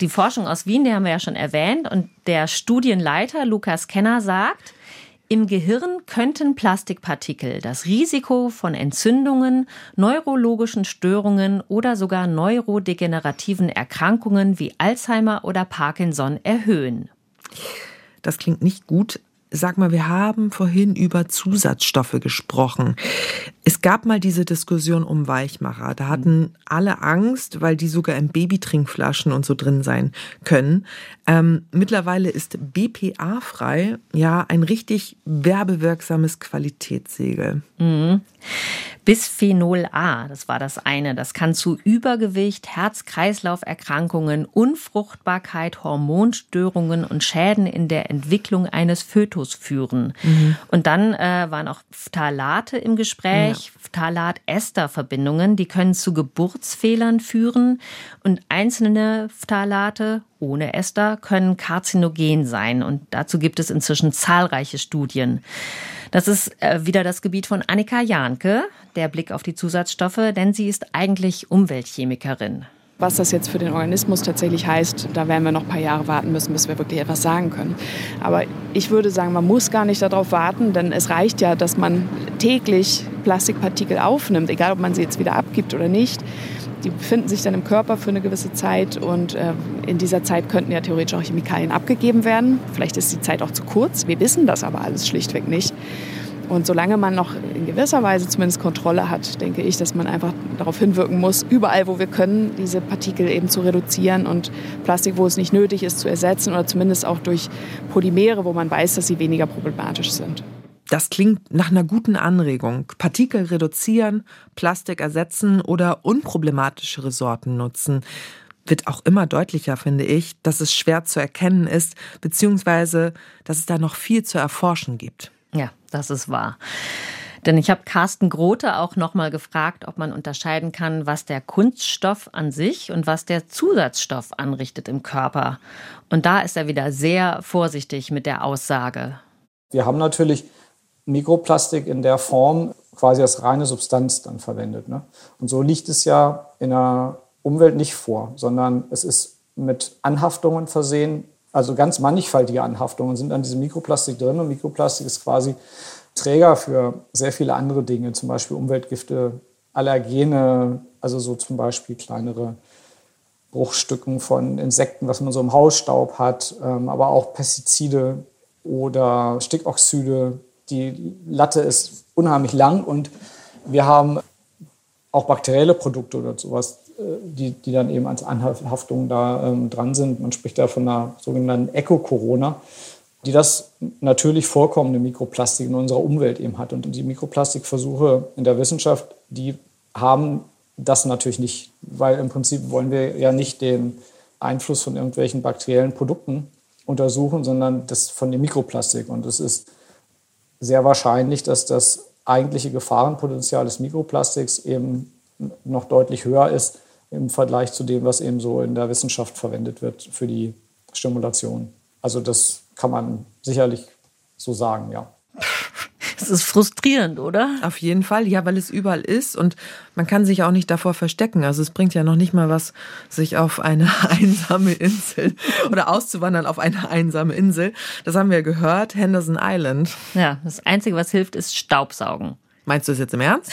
Die Forschung aus Wien, die haben wir ja schon erwähnt, und der Studienleiter Lukas Kenner sagt, im Gehirn könnten Plastikpartikel das Risiko von Entzündungen, neurologischen Störungen oder sogar neurodegenerativen Erkrankungen wie Alzheimer oder Parkinson erhöhen. Das klingt nicht gut, Sag mal, wir haben vorhin über Zusatzstoffe gesprochen. Es gab mal diese Diskussion um Weichmacher. Da hatten alle Angst, weil die sogar in Babytrinkflaschen und so drin sein können. Ähm, mittlerweile ist BPA-frei ja ein richtig werbewirksames Qualitätssiegel. Mhm. Bisphenol A, das war das eine, das kann zu Übergewicht, Herz-Kreislauf-Erkrankungen, Unfruchtbarkeit, Hormonstörungen und Schäden in der Entwicklung eines Fötus führen. Mhm. Und dann äh, waren auch Phthalate im Gespräch, ja. Phthalat-Ester-Verbindungen, die können zu Geburtsfehlern führen und einzelne Phthalate ohne Ester können karzinogen sein und dazu gibt es inzwischen zahlreiche Studien. Das ist äh, wieder das Gebiet von Annika Jahnke, der Blick auf die Zusatzstoffe, denn sie ist eigentlich Umweltchemikerin. Was das jetzt für den Organismus tatsächlich heißt, da werden wir noch ein paar Jahre warten müssen, bis wir wirklich etwas sagen können. Aber ich würde sagen, man muss gar nicht darauf warten, denn es reicht ja, dass man täglich Plastikpartikel aufnimmt, egal ob man sie jetzt wieder abgibt oder nicht. Die befinden sich dann im Körper für eine gewisse Zeit und äh, in dieser Zeit könnten ja theoretisch auch Chemikalien abgegeben werden. Vielleicht ist die Zeit auch zu kurz. Wir wissen das aber alles schlichtweg nicht. Und solange man noch in gewisser Weise zumindest Kontrolle hat, denke ich, dass man einfach darauf hinwirken muss, überall, wo wir können, diese Partikel eben zu reduzieren und Plastik, wo es nicht nötig ist, zu ersetzen oder zumindest auch durch Polymere, wo man weiß, dass sie weniger problematisch sind. Das klingt nach einer guten Anregung. Partikel reduzieren, Plastik ersetzen oder unproblematischere Sorten nutzen. Wird auch immer deutlicher, finde ich, dass es schwer zu erkennen ist, beziehungsweise dass es da noch viel zu erforschen gibt. Ja, das ist wahr. Denn ich habe Carsten Grote auch nochmal gefragt, ob man unterscheiden kann, was der Kunststoff an sich und was der Zusatzstoff anrichtet im Körper. Und da ist er wieder sehr vorsichtig mit der Aussage. Wir haben natürlich Mikroplastik in der Form quasi als reine Substanz dann verwendet. Ne? Und so liegt es ja in der Umwelt nicht vor, sondern es ist mit Anhaftungen versehen, also ganz mannigfaltige Anhaftungen sind an diesem Mikroplastik drin und Mikroplastik ist quasi Träger für sehr viele andere Dinge, zum Beispiel Umweltgifte, Allergene, also so zum Beispiel kleinere Bruchstücken von Insekten, was man so im Hausstaub hat, ähm, aber auch Pestizide oder Stickoxide, die Latte ist unheimlich lang und wir haben auch bakterielle Produkte oder sowas, die, die dann eben als Anhaftung da ähm, dran sind. Man spricht da von einer sogenannten Eco-Corona, die das natürlich vorkommende Mikroplastik in unserer Umwelt eben hat. Und die Mikroplastikversuche in der Wissenschaft, die haben das natürlich nicht, weil im Prinzip wollen wir ja nicht den Einfluss von irgendwelchen bakteriellen Produkten untersuchen, sondern das von dem Mikroplastik. Und es ist sehr wahrscheinlich, dass das eigentliche Gefahrenpotenzial des Mikroplastiks eben noch deutlich höher ist im Vergleich zu dem, was eben so in der Wissenschaft verwendet wird für die Stimulation. Also das kann man sicherlich so sagen, ja. Es ist frustrierend, oder? Auf jeden Fall, ja, weil es überall ist und man kann sich auch nicht davor verstecken. Also es bringt ja noch nicht mal was, sich auf eine einsame Insel oder auszuwandern auf eine einsame Insel. Das haben wir gehört, Henderson Island. Ja, das Einzige, was hilft, ist Staubsaugen. Meinst du das jetzt im Ernst?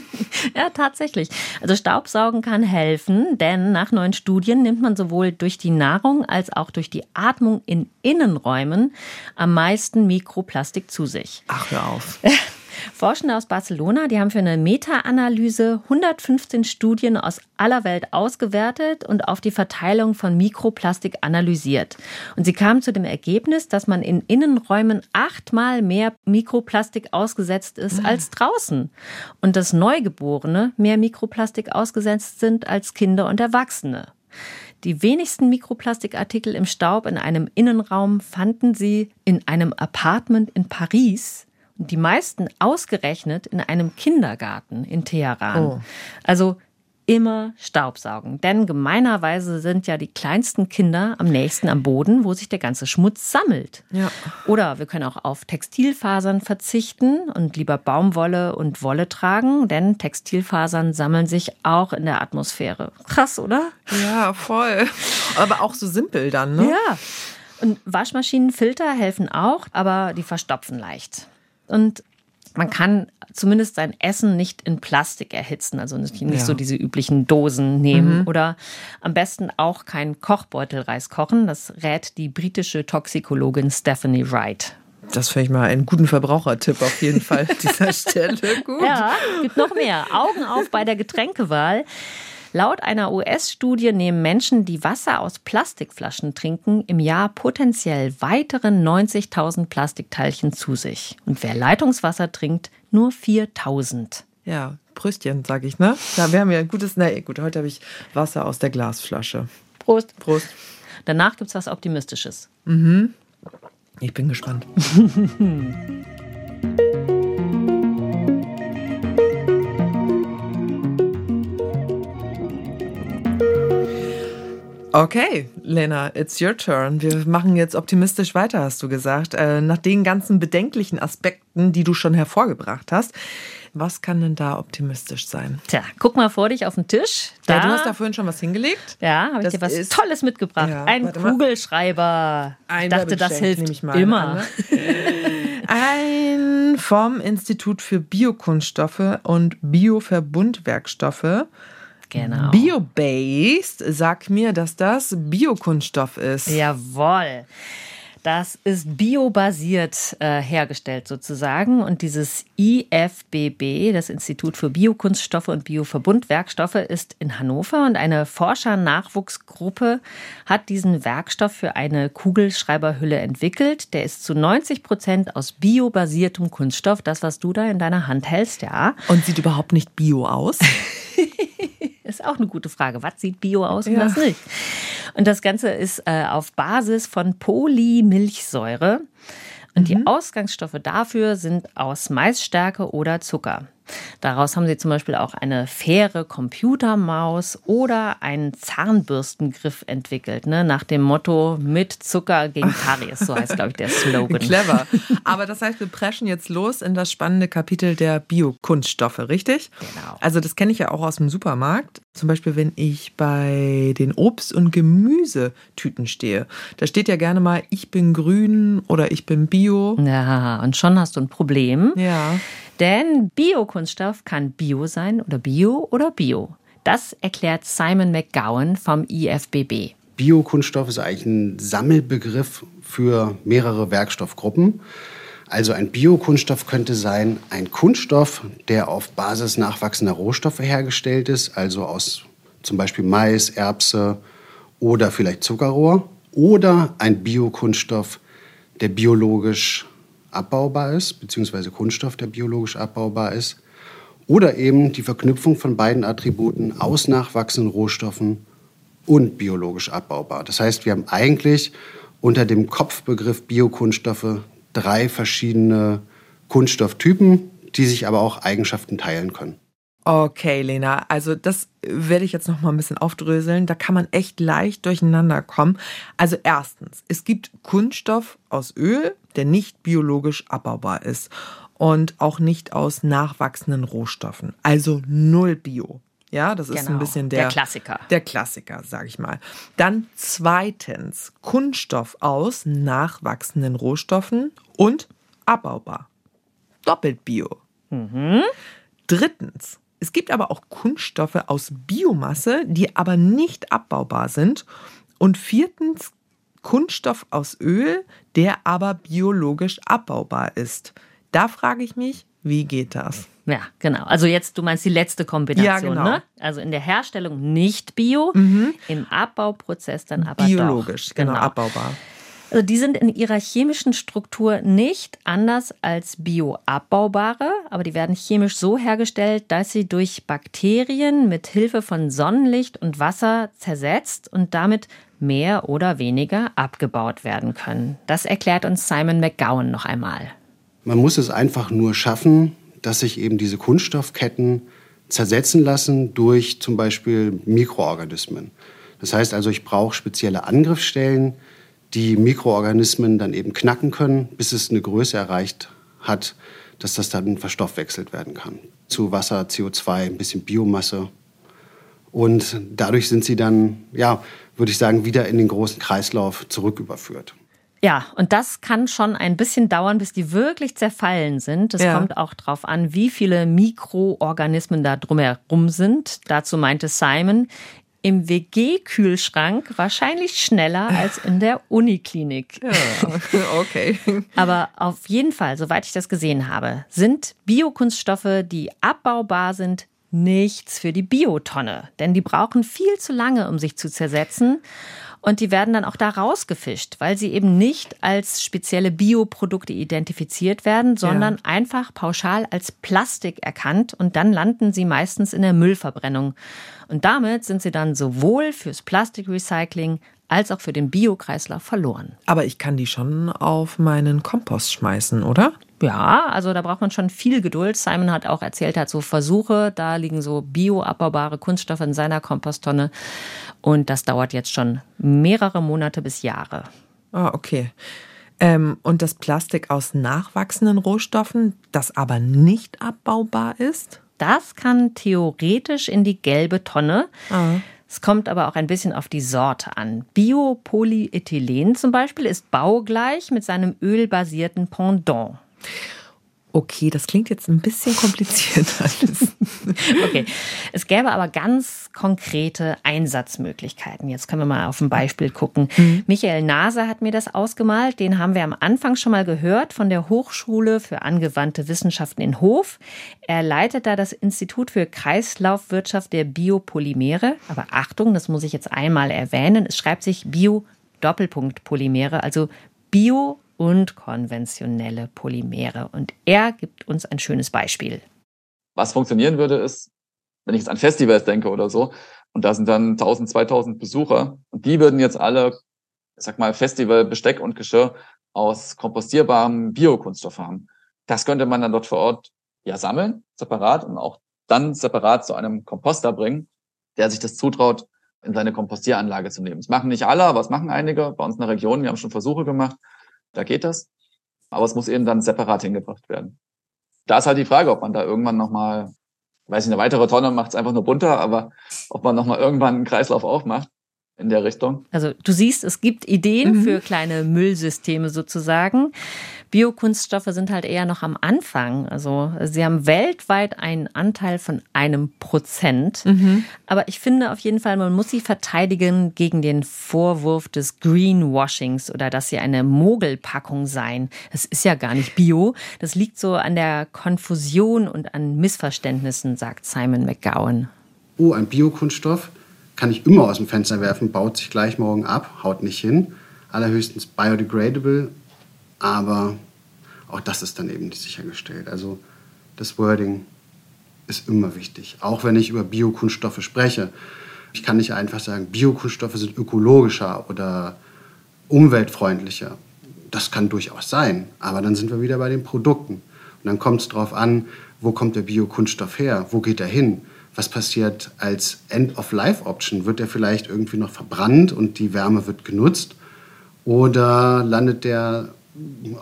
ja, tatsächlich. Also Staubsaugen kann helfen, denn nach neuen Studien nimmt man sowohl durch die Nahrung als auch durch die Atmung in Innenräumen am meisten Mikroplastik zu sich. Ach, hör auf. Forschende aus Barcelona, die haben für eine Meta-Analyse 115 Studien aus aller Welt ausgewertet und auf die Verteilung von Mikroplastik analysiert. Und sie kamen zu dem Ergebnis, dass man in Innenräumen achtmal mehr Mikroplastik ausgesetzt ist mhm. als draußen. Und dass Neugeborene mehr Mikroplastik ausgesetzt sind als Kinder und Erwachsene. Die wenigsten Mikroplastikartikel im Staub in einem Innenraum fanden sie in einem Apartment in Paris die meisten ausgerechnet in einem Kindergarten in Teheran. Oh. Also immer Staubsaugen. Denn gemeinerweise sind ja die kleinsten Kinder am nächsten am Boden, wo sich der ganze Schmutz sammelt. Ja. Oder wir können auch auf Textilfasern verzichten und lieber Baumwolle und Wolle tragen, denn Textilfasern sammeln sich auch in der Atmosphäre. Krass, oder? Ja, voll. Aber auch so simpel dann, ne? Ja. Und Waschmaschinenfilter helfen auch, aber die verstopfen leicht. Und man kann zumindest sein Essen nicht in Plastik erhitzen, also nicht, nicht ja. so diese üblichen Dosen nehmen mhm. oder am besten auch kein Kochbeutelreis kochen. Das rät die britische Toxikologin Stephanie Wright. Das finde ich mal einen guten Verbrauchertipp auf jeden Fall an dieser Stelle. Gut. Ja, gibt noch mehr. Augen auf bei der Getränkewahl. Laut einer US-Studie nehmen Menschen, die Wasser aus Plastikflaschen trinken, im Jahr potenziell weitere 90.000 Plastikteilchen zu sich. Und wer Leitungswasser trinkt, nur 4.000. Ja, Pröstchen, sage ich, ne? Ja, wir haben ja ein gutes, na gut, heute habe ich Wasser aus der Glasflasche. Prost. Prost. Danach gibt es was Optimistisches. Mhm. Ich bin gespannt. Okay, Lena, it's your turn. Wir machen jetzt optimistisch weiter, hast du gesagt. Äh, nach den ganzen bedenklichen Aspekten, die du schon hervorgebracht hast. Was kann denn da optimistisch sein? Tja, guck mal vor dich auf den Tisch. Da, ja, du hast da vorhin schon was hingelegt. Ja, habe ich dir was ist, Tolles mitgebracht. Ja, Ein Kugelschreiber. Ein ich dachte, das hilft immer. Ne? Ein vom Institut für Biokunststoffe und Bioverbundwerkstoffe Genau. Biobased, sag mir, dass das Biokunststoff ist. Jawohl. Das ist biobasiert äh, hergestellt sozusagen. Und dieses IFBB, das Institut für Biokunststoffe und Bioverbundwerkstoffe, ist in Hannover. Und eine Forscher-Nachwuchsgruppe hat diesen Werkstoff für eine Kugelschreiberhülle entwickelt. Der ist zu 90 Prozent aus biobasiertem Kunststoff. Das, was du da in deiner Hand hältst, ja. Und sieht überhaupt nicht bio aus? ist auch eine gute Frage. Was sieht bio aus und ja. was nicht? Und das Ganze ist äh, auf Basis von Polymilchsäure. Und mhm. die Ausgangsstoffe dafür sind aus Maisstärke oder Zucker. Daraus haben sie zum Beispiel auch eine faire Computermaus oder einen Zahnbürstengriff entwickelt, ne? nach dem Motto mit Zucker gegen Karies, so heißt, glaube ich, der Slogan. Clever. Aber das heißt, wir preschen jetzt los in das spannende Kapitel der Biokunststoffe, richtig? Genau. Also das kenne ich ja auch aus dem Supermarkt. Zum Beispiel, wenn ich bei den Obst- und Gemüsetüten stehe. Da steht ja gerne mal, ich bin grün oder ich bin bio. Ja, und schon hast du ein Problem. Ja. Denn Biokunststoff kann Bio sein oder Bio oder Bio. Das erklärt Simon McGowan vom IFBB. Biokunststoff ist eigentlich ein Sammelbegriff für mehrere Werkstoffgruppen. Also ein Biokunststoff könnte sein ein Kunststoff, der auf Basis nachwachsender Rohstoffe hergestellt ist, also aus zum Beispiel Mais, Erbse oder vielleicht Zuckerrohr. Oder ein Biokunststoff, der biologisch abbaubar ist, beziehungsweise Kunststoff, der biologisch abbaubar ist. Oder eben die Verknüpfung von beiden Attributen aus nachwachsenden Rohstoffen und biologisch abbaubar. Das heißt, wir haben eigentlich unter dem Kopfbegriff Biokunststoffe drei verschiedene Kunststofftypen, die sich aber auch Eigenschaften teilen können. Okay, Lena, also das werde ich jetzt noch mal ein bisschen aufdröseln. Da kann man echt leicht durcheinander kommen. Also erstens, es gibt Kunststoff aus Öl, der nicht biologisch abbaubar ist und auch nicht aus nachwachsenden Rohstoffen. Also null Bio. Ja, das ist genau, ein bisschen der, der Klassiker. Der Klassiker, sage ich mal. Dann zweitens Kunststoff aus nachwachsenden Rohstoffen und abbaubar. Doppelt Bio. Mhm. Drittens es gibt aber auch Kunststoffe aus Biomasse, die aber nicht abbaubar sind. Und viertens Kunststoff aus Öl, der aber biologisch abbaubar ist. Da frage ich mich, wie geht das? Ja, genau. Also jetzt, du meinst die letzte Kombination, ja, genau. ne? Also in der Herstellung nicht bio, mhm. im Abbauprozess dann aber biologisch, doch. genau, genau abbaubar. Also die sind in ihrer chemischen Struktur nicht anders als bioabbaubare, aber die werden chemisch so hergestellt, dass sie durch Bakterien mit Hilfe von Sonnenlicht und Wasser zersetzt und damit mehr oder weniger abgebaut werden können. Das erklärt uns Simon McGowan noch einmal. Man muss es einfach nur schaffen, dass sich eben diese Kunststoffketten zersetzen lassen durch zum Beispiel Mikroorganismen. Das heißt also, ich brauche spezielle Angriffsstellen, die Mikroorganismen dann eben knacken können, bis es eine Größe erreicht hat, dass das dann verstoffwechselt werden kann. Zu Wasser, CO2, ein bisschen Biomasse. Und dadurch sind sie dann, ja, würde ich sagen, wieder in den großen Kreislauf zurücküberführt. Ja, und das kann schon ein bisschen dauern, bis die wirklich zerfallen sind. Es ja. kommt auch darauf an, wie viele Mikroorganismen da drumherum sind. Dazu meinte Simon, im WG-Kühlschrank wahrscheinlich schneller als in der Uniklinik. Ja, okay. Aber auf jeden Fall, soweit ich das gesehen habe, sind Biokunststoffe, die abbaubar sind, nichts für die Biotonne. Denn die brauchen viel zu lange, um sich zu zersetzen. Und die werden dann auch da rausgefischt, weil sie eben nicht als spezielle Bioprodukte identifiziert werden, sondern ja. einfach pauschal als Plastik erkannt und dann landen sie meistens in der Müllverbrennung. Und damit sind sie dann sowohl fürs Plastikrecycling als auch für den Biokreislauf verloren. Aber ich kann die schon auf meinen Kompost schmeißen, oder? Ja, also da braucht man schon viel Geduld. Simon hat auch erzählt, er hat so Versuche, da liegen so bioabbaubare Kunststoffe in seiner Komposttonne und das dauert jetzt schon mehrere Monate bis Jahre. Ah, okay. Ähm, und das Plastik aus nachwachsenden Rohstoffen, das aber nicht abbaubar ist? Das kann theoretisch in die gelbe Tonne. Ah. Es kommt aber auch ein bisschen auf die Sorte an. Biopolyethylen zum Beispiel ist baugleich mit seinem ölbasierten Pendant. Okay, das klingt jetzt ein bisschen kompliziert alles. okay, es gäbe aber ganz konkrete Einsatzmöglichkeiten. Jetzt können wir mal auf ein Beispiel gucken. Mhm. Michael Nase hat mir das ausgemalt. Den haben wir am Anfang schon mal gehört von der Hochschule für angewandte Wissenschaften in Hof. Er leitet da das Institut für Kreislaufwirtschaft der Biopolymere. Aber Achtung, das muss ich jetzt einmal erwähnen. Es schreibt sich Bio Doppelpunkt Polymere, also Bio und konventionelle Polymere. Und er gibt uns ein schönes Beispiel. Was funktionieren würde, ist, wenn ich jetzt an Festivals denke oder so, und da sind dann 1000, 2000 Besucher, und die würden jetzt alle, ich sag mal, Festival, Besteck und Geschirr aus kompostierbarem Biokunststoff haben. Das könnte man dann dort vor Ort ja sammeln, separat und auch dann separat zu einem Komposter bringen, der sich das zutraut, in seine Kompostieranlage zu nehmen. Das machen nicht alle, aber es machen einige bei uns in der Region. Wir haben schon Versuche gemacht. Da geht das. Aber es muss eben dann separat hingebracht werden. Da ist halt die Frage, ob man da irgendwann nochmal, weiß ich, eine weitere Tonne macht es einfach nur bunter, aber ob man nochmal irgendwann einen Kreislauf aufmacht in der Richtung. Also du siehst, es gibt Ideen mhm. für kleine Müllsysteme sozusagen. Biokunststoffe sind halt eher noch am Anfang. Also sie haben weltweit einen Anteil von einem Prozent. Mhm. Aber ich finde auf jeden Fall, man muss sie verteidigen gegen den Vorwurf des Greenwashings oder dass sie eine Mogelpackung seien. Das ist ja gar nicht Bio. Das liegt so an der Konfusion und an Missverständnissen, sagt Simon McGowan. Oh, ein Biokunststoff kann ich immer aus dem Fenster werfen, baut sich gleich morgen ab, haut nicht hin. Allerhöchstens biodegradable aber auch das ist dann eben nicht sichergestellt. Also das Wording ist immer wichtig, auch wenn ich über Biokunststoffe spreche. Ich kann nicht einfach sagen, Biokunststoffe sind ökologischer oder umweltfreundlicher. Das kann durchaus sein, aber dann sind wir wieder bei den Produkten. Und dann kommt es darauf an, wo kommt der Biokunststoff her, wo geht er hin, was passiert als End-of-Life-Option. Wird er vielleicht irgendwie noch verbrannt und die Wärme wird genutzt oder landet der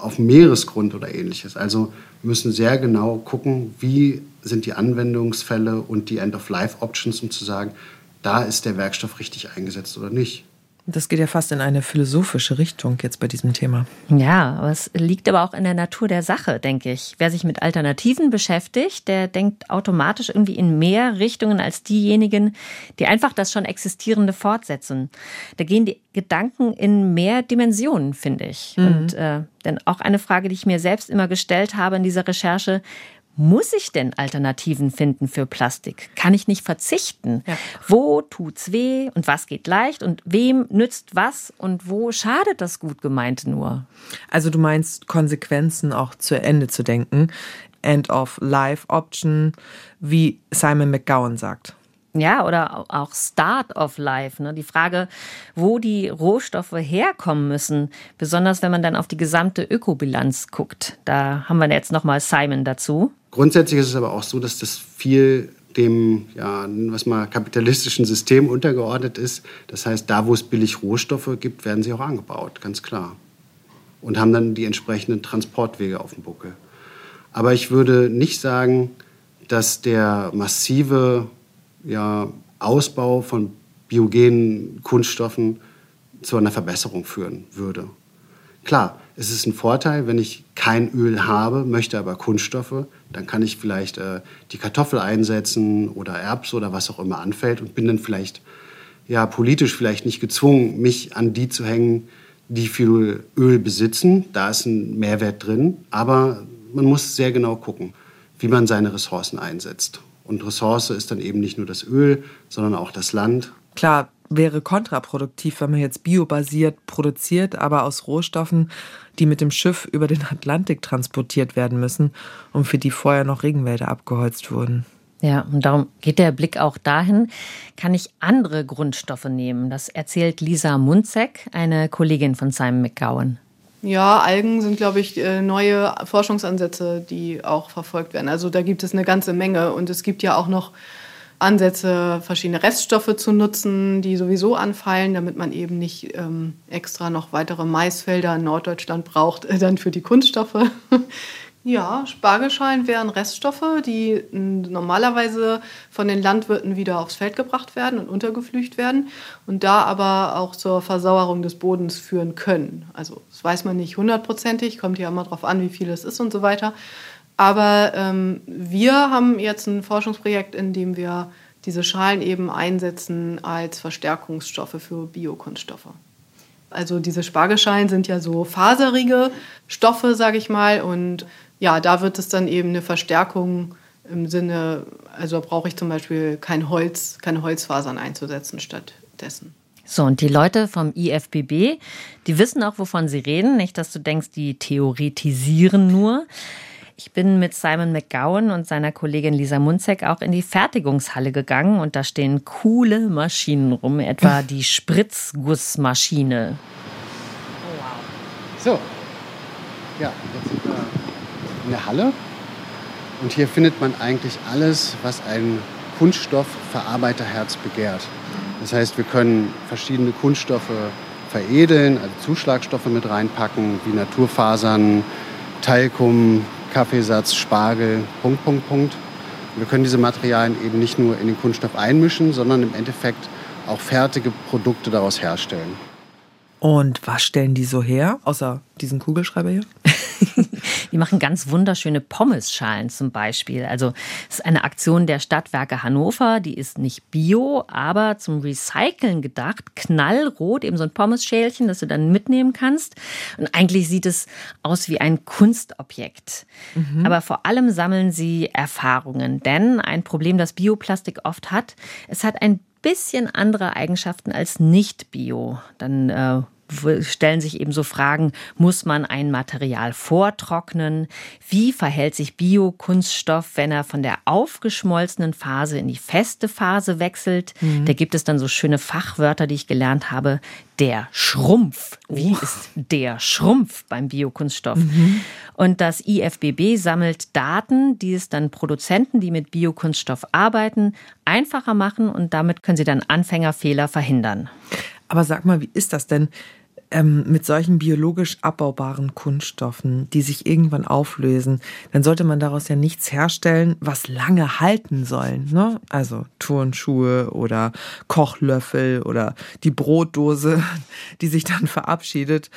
auf Meeresgrund oder ähnliches. Also wir müssen sehr genau gucken, wie sind die Anwendungsfälle und die End-of-Life-Options, um zu sagen, da ist der Werkstoff richtig eingesetzt oder nicht. Das geht ja fast in eine philosophische Richtung jetzt bei diesem Thema. Ja, aber es liegt aber auch in der Natur der Sache, denke ich. Wer sich mit Alternativen beschäftigt, der denkt automatisch irgendwie in mehr Richtungen als diejenigen, die einfach das schon Existierende fortsetzen. Da gehen die Gedanken in mehr Dimensionen, finde ich. Mhm. Und äh, denn auch eine Frage, die ich mir selbst immer gestellt habe in dieser Recherche, muss ich denn Alternativen finden für Plastik? Kann ich nicht verzichten? Ja. Wo tut's weh und was geht leicht und wem nützt was und wo schadet das gut gemeinte nur? Also du meinst Konsequenzen auch zu Ende zu denken. End of Life Option, wie Simon McGowan sagt. Ja, oder auch Start of Life. Ne? Die Frage, wo die Rohstoffe herkommen müssen, besonders wenn man dann auf die gesamte Ökobilanz guckt. Da haben wir jetzt nochmal Simon dazu. Grundsätzlich ist es aber auch so, dass das viel dem, ja, was mal kapitalistischen System untergeordnet ist. Das heißt, da, wo es billig Rohstoffe gibt, werden sie auch angebaut, ganz klar. Und haben dann die entsprechenden Transportwege auf dem Buckel. Aber ich würde nicht sagen, dass der massive ja, Ausbau von biogenen Kunststoffen zu einer Verbesserung führen würde. Klar, es ist ein Vorteil, wenn ich kein Öl habe, möchte aber Kunststoffe, dann kann ich vielleicht äh, die Kartoffel einsetzen oder Erbs oder was auch immer anfällt und bin dann vielleicht ja politisch vielleicht nicht gezwungen, mich an die zu hängen, die viel Öl besitzen. Da ist ein Mehrwert drin, aber man muss sehr genau gucken, wie man seine Ressourcen einsetzt. Und Ressource ist dann eben nicht nur das Öl, sondern auch das Land. Klar, wäre kontraproduktiv, wenn man jetzt biobasiert produziert, aber aus Rohstoffen, die mit dem Schiff über den Atlantik transportiert werden müssen und für die vorher noch Regenwälder abgeholzt wurden. Ja, und darum geht der Blick auch dahin, kann ich andere Grundstoffe nehmen? Das erzählt Lisa Munzek, eine Kollegin von Simon McGowan. Ja, Algen sind, glaube ich, äh, neue Forschungsansätze, die auch verfolgt werden. Also da gibt es eine ganze Menge. Und es gibt ja auch noch Ansätze, verschiedene Reststoffe zu nutzen, die sowieso anfallen, damit man eben nicht ähm, extra noch weitere Maisfelder in Norddeutschland braucht, äh, dann für die Kunststoffe. ja, Spargelschalen wären Reststoffe, die normalerweise von den Landwirten wieder aufs Feld gebracht werden und untergeflücht werden und da aber auch zur Versauerung des Bodens führen können. Also das weiß man nicht hundertprozentig, kommt ja immer darauf an, wie viel es ist und so weiter. Aber ähm, wir haben jetzt ein Forschungsprojekt, in dem wir diese Schalen eben einsetzen als Verstärkungsstoffe für Biokunststoffe. Also diese Spargelschalen sind ja so faserige Stoffe, sage ich mal. Und ja, da wird es dann eben eine Verstärkung im Sinne, also brauche ich zum Beispiel kein Holz, keine Holzfasern einzusetzen stattdessen. So, und die Leute vom IFBB, die wissen auch, wovon sie reden. Nicht, dass du denkst, die theoretisieren nur. Ich bin mit Simon McGowan und seiner Kollegin Lisa Munzek auch in die Fertigungshalle gegangen und da stehen coole Maschinen rum, etwa die Spritzgussmaschine. Oh, wow. So, ja, jetzt sind wir in der Halle und hier findet man eigentlich alles, was ein Kunststoffverarbeiterherz begehrt. Das heißt, wir können verschiedene Kunststoffe veredeln, also Zuschlagstoffe mit reinpacken, wie Naturfasern, Talkum, Kaffeesatz, Spargel, Punkt, Punkt, Punkt. Wir können diese Materialien eben nicht nur in den Kunststoff einmischen, sondern im Endeffekt auch fertige Produkte daraus herstellen. Und was stellen die so her, außer diesen Kugelschreiber hier? Die machen ganz wunderschöne Pommesschalen zum Beispiel. Also es ist eine Aktion der Stadtwerke Hannover, die ist nicht bio, aber zum Recyceln gedacht. Knallrot, eben so ein Pommesschälchen, das du dann mitnehmen kannst. Und eigentlich sieht es aus wie ein Kunstobjekt. Mhm. Aber vor allem sammeln sie Erfahrungen. Denn ein Problem, das Bioplastik oft hat, es hat ein bisschen andere Eigenschaften als nicht bio. Dann äh, stellen sich eben so Fragen, muss man ein Material vortrocknen? Wie verhält sich Biokunststoff, wenn er von der aufgeschmolzenen Phase in die feste Phase wechselt? Mhm. Da gibt es dann so schöne Fachwörter, die ich gelernt habe. Der Schrumpf. Wie oh. ist der Schrumpf beim Biokunststoff? Mhm. Und das IFBB sammelt Daten, die es dann Produzenten, die mit Biokunststoff arbeiten, einfacher machen und damit können sie dann Anfängerfehler verhindern. Aber sag mal, wie ist das denn ähm, mit solchen biologisch abbaubaren Kunststoffen, die sich irgendwann auflösen? Dann sollte man daraus ja nichts herstellen, was lange halten soll. Ne? Also Turnschuhe oder Kochlöffel oder die Brotdose, die sich dann verabschiedet.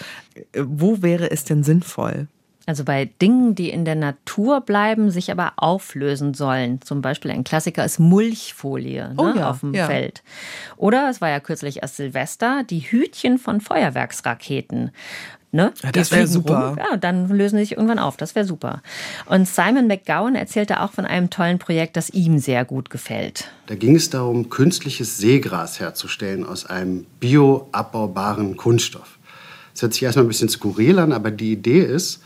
Äh, wo wäre es denn sinnvoll? Also bei Dingen, die in der Natur bleiben, sich aber auflösen sollen. Zum Beispiel ein Klassiker ist Mulchfolie ne, oh ja, auf dem ja. Feld. Oder es war ja kürzlich erst Silvester, die Hütchen von Feuerwerksraketen. Ne? Ja, das wäre super. Rum. Ja, dann lösen sie sich irgendwann auf. Das wäre super. Und Simon McGowan erzählte auch von einem tollen Projekt, das ihm sehr gut gefällt. Da ging es darum, künstliches Seegras herzustellen aus einem bioabbaubaren Kunststoff. Das hört sich erstmal ein bisschen skurril an, aber die Idee ist,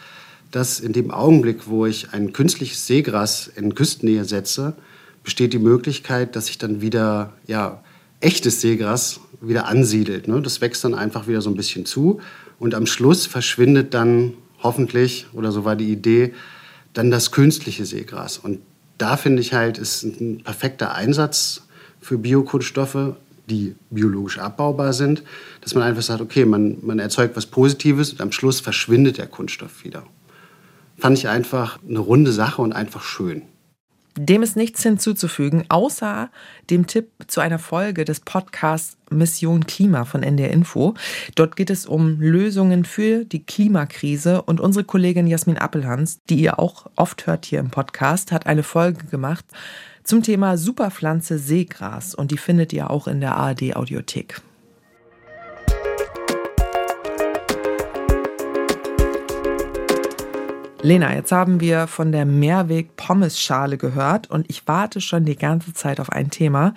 dass in dem Augenblick, wo ich ein künstliches Seegras in Küstennähe setze, besteht die Möglichkeit, dass sich dann wieder ja, echtes Seegras wieder ansiedelt. Ne? Das wächst dann einfach wieder so ein bisschen zu und am Schluss verschwindet dann hoffentlich, oder so war die Idee, dann das künstliche Seegras. Und da finde ich halt, ist ein perfekter Einsatz für Biokunststoffe, die biologisch abbaubar sind, dass man einfach sagt, okay, man, man erzeugt was Positives und am Schluss verschwindet der Kunststoff wieder fand ich einfach eine runde Sache und einfach schön. Dem ist nichts hinzuzufügen, außer dem Tipp zu einer Folge des Podcasts Mission Klima von NDR Info. Dort geht es um Lösungen für die Klimakrise und unsere Kollegin Jasmin Appelhans, die ihr auch oft hört hier im Podcast, hat eine Folge gemacht zum Thema Superpflanze Seegras und die findet ihr auch in der ARD Audiothek. Lena, jetzt haben wir von der Mehrweg-Pommes-Schale gehört und ich warte schon die ganze Zeit auf ein Thema.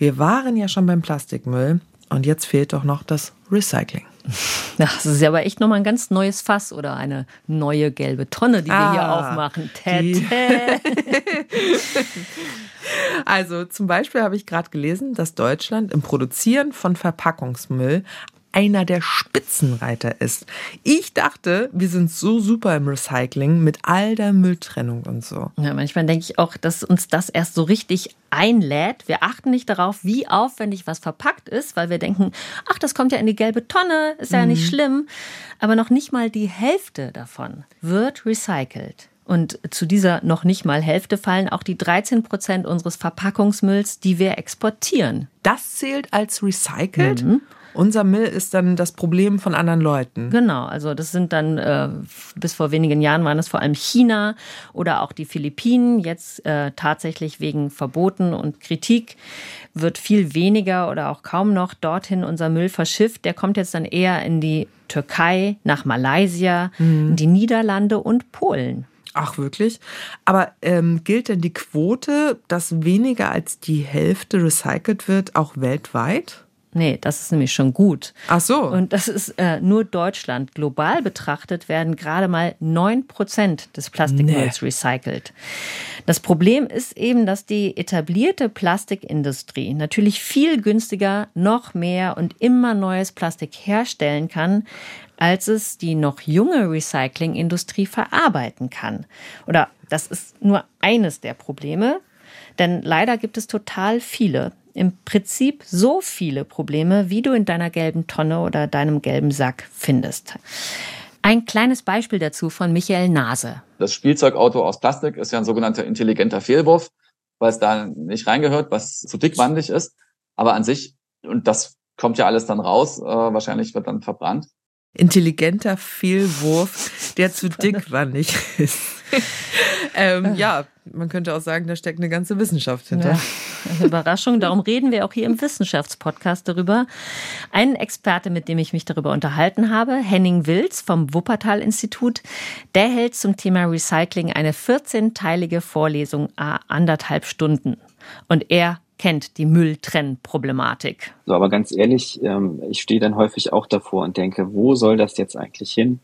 Wir waren ja schon beim Plastikmüll und jetzt fehlt doch noch das Recycling. Das ist ja aber echt nochmal ein ganz neues Fass oder eine neue gelbe Tonne, die ah, wir hier ah, aufmachen. also zum Beispiel habe ich gerade gelesen, dass Deutschland im Produzieren von Verpackungsmüll einer der Spitzenreiter ist. Ich dachte, wir sind so super im Recycling mit all der Mülltrennung und so. Ja, manchmal denke ich auch, dass uns das erst so richtig einlädt. Wir achten nicht darauf, wie aufwendig was verpackt ist, weil wir denken, ach, das kommt ja in die gelbe Tonne, ist ja mhm. nicht schlimm. Aber noch nicht mal die Hälfte davon wird recycelt. Und zu dieser noch nicht mal Hälfte fallen auch die 13 Prozent unseres Verpackungsmülls, die wir exportieren. Das zählt als recycelt? Mhm. Unser Müll ist dann das Problem von anderen Leuten. Genau, also das sind dann äh, bis vor wenigen Jahren waren es vor allem China oder auch die Philippinen. Jetzt äh, tatsächlich wegen Verboten und Kritik wird viel weniger oder auch kaum noch dorthin unser Müll verschifft. Der kommt jetzt dann eher in die Türkei, nach Malaysia, mhm. in die Niederlande und Polen. Ach wirklich? Aber ähm, gilt denn die Quote, dass weniger als die Hälfte recycelt wird, auch weltweit? Nee, das ist nämlich schon gut. Ach so. Und das ist äh, nur Deutschland. Global betrachtet werden gerade mal 9 Prozent des Plastikmülls nee. recycelt. Das Problem ist eben, dass die etablierte Plastikindustrie natürlich viel günstiger noch mehr und immer neues Plastik herstellen kann, als es die noch junge Recyclingindustrie verarbeiten kann. Oder das ist nur eines der Probleme. Denn leider gibt es total viele im Prinzip so viele Probleme, wie du in deiner gelben Tonne oder deinem gelben Sack findest. Ein kleines Beispiel dazu von Michael Nase. Das Spielzeugauto aus Plastik ist ja ein sogenannter intelligenter Fehlwurf, weil es da nicht reingehört, was zu dickwandig ist. Aber an sich, und das kommt ja alles dann raus, äh, wahrscheinlich wird dann verbrannt. Intelligenter Fehlwurf, der zu dickwandig ist. ähm, ja, man könnte auch sagen, da steckt eine ganze Wissenschaft hinter. Ja. Überraschung. Darum reden wir auch hier im Wissenschaftspodcast darüber. Ein Experte, mit dem ich mich darüber unterhalten habe, Henning Wilz vom Wuppertal-Institut, der hält zum Thema Recycling eine 14-teilige Vorlesung a anderthalb Stunden. Und er kennt die Mülltrennproblematik. So, aber ganz ehrlich, ähm, ich stehe dann häufig auch davor und denke, wo soll das jetzt eigentlich hin?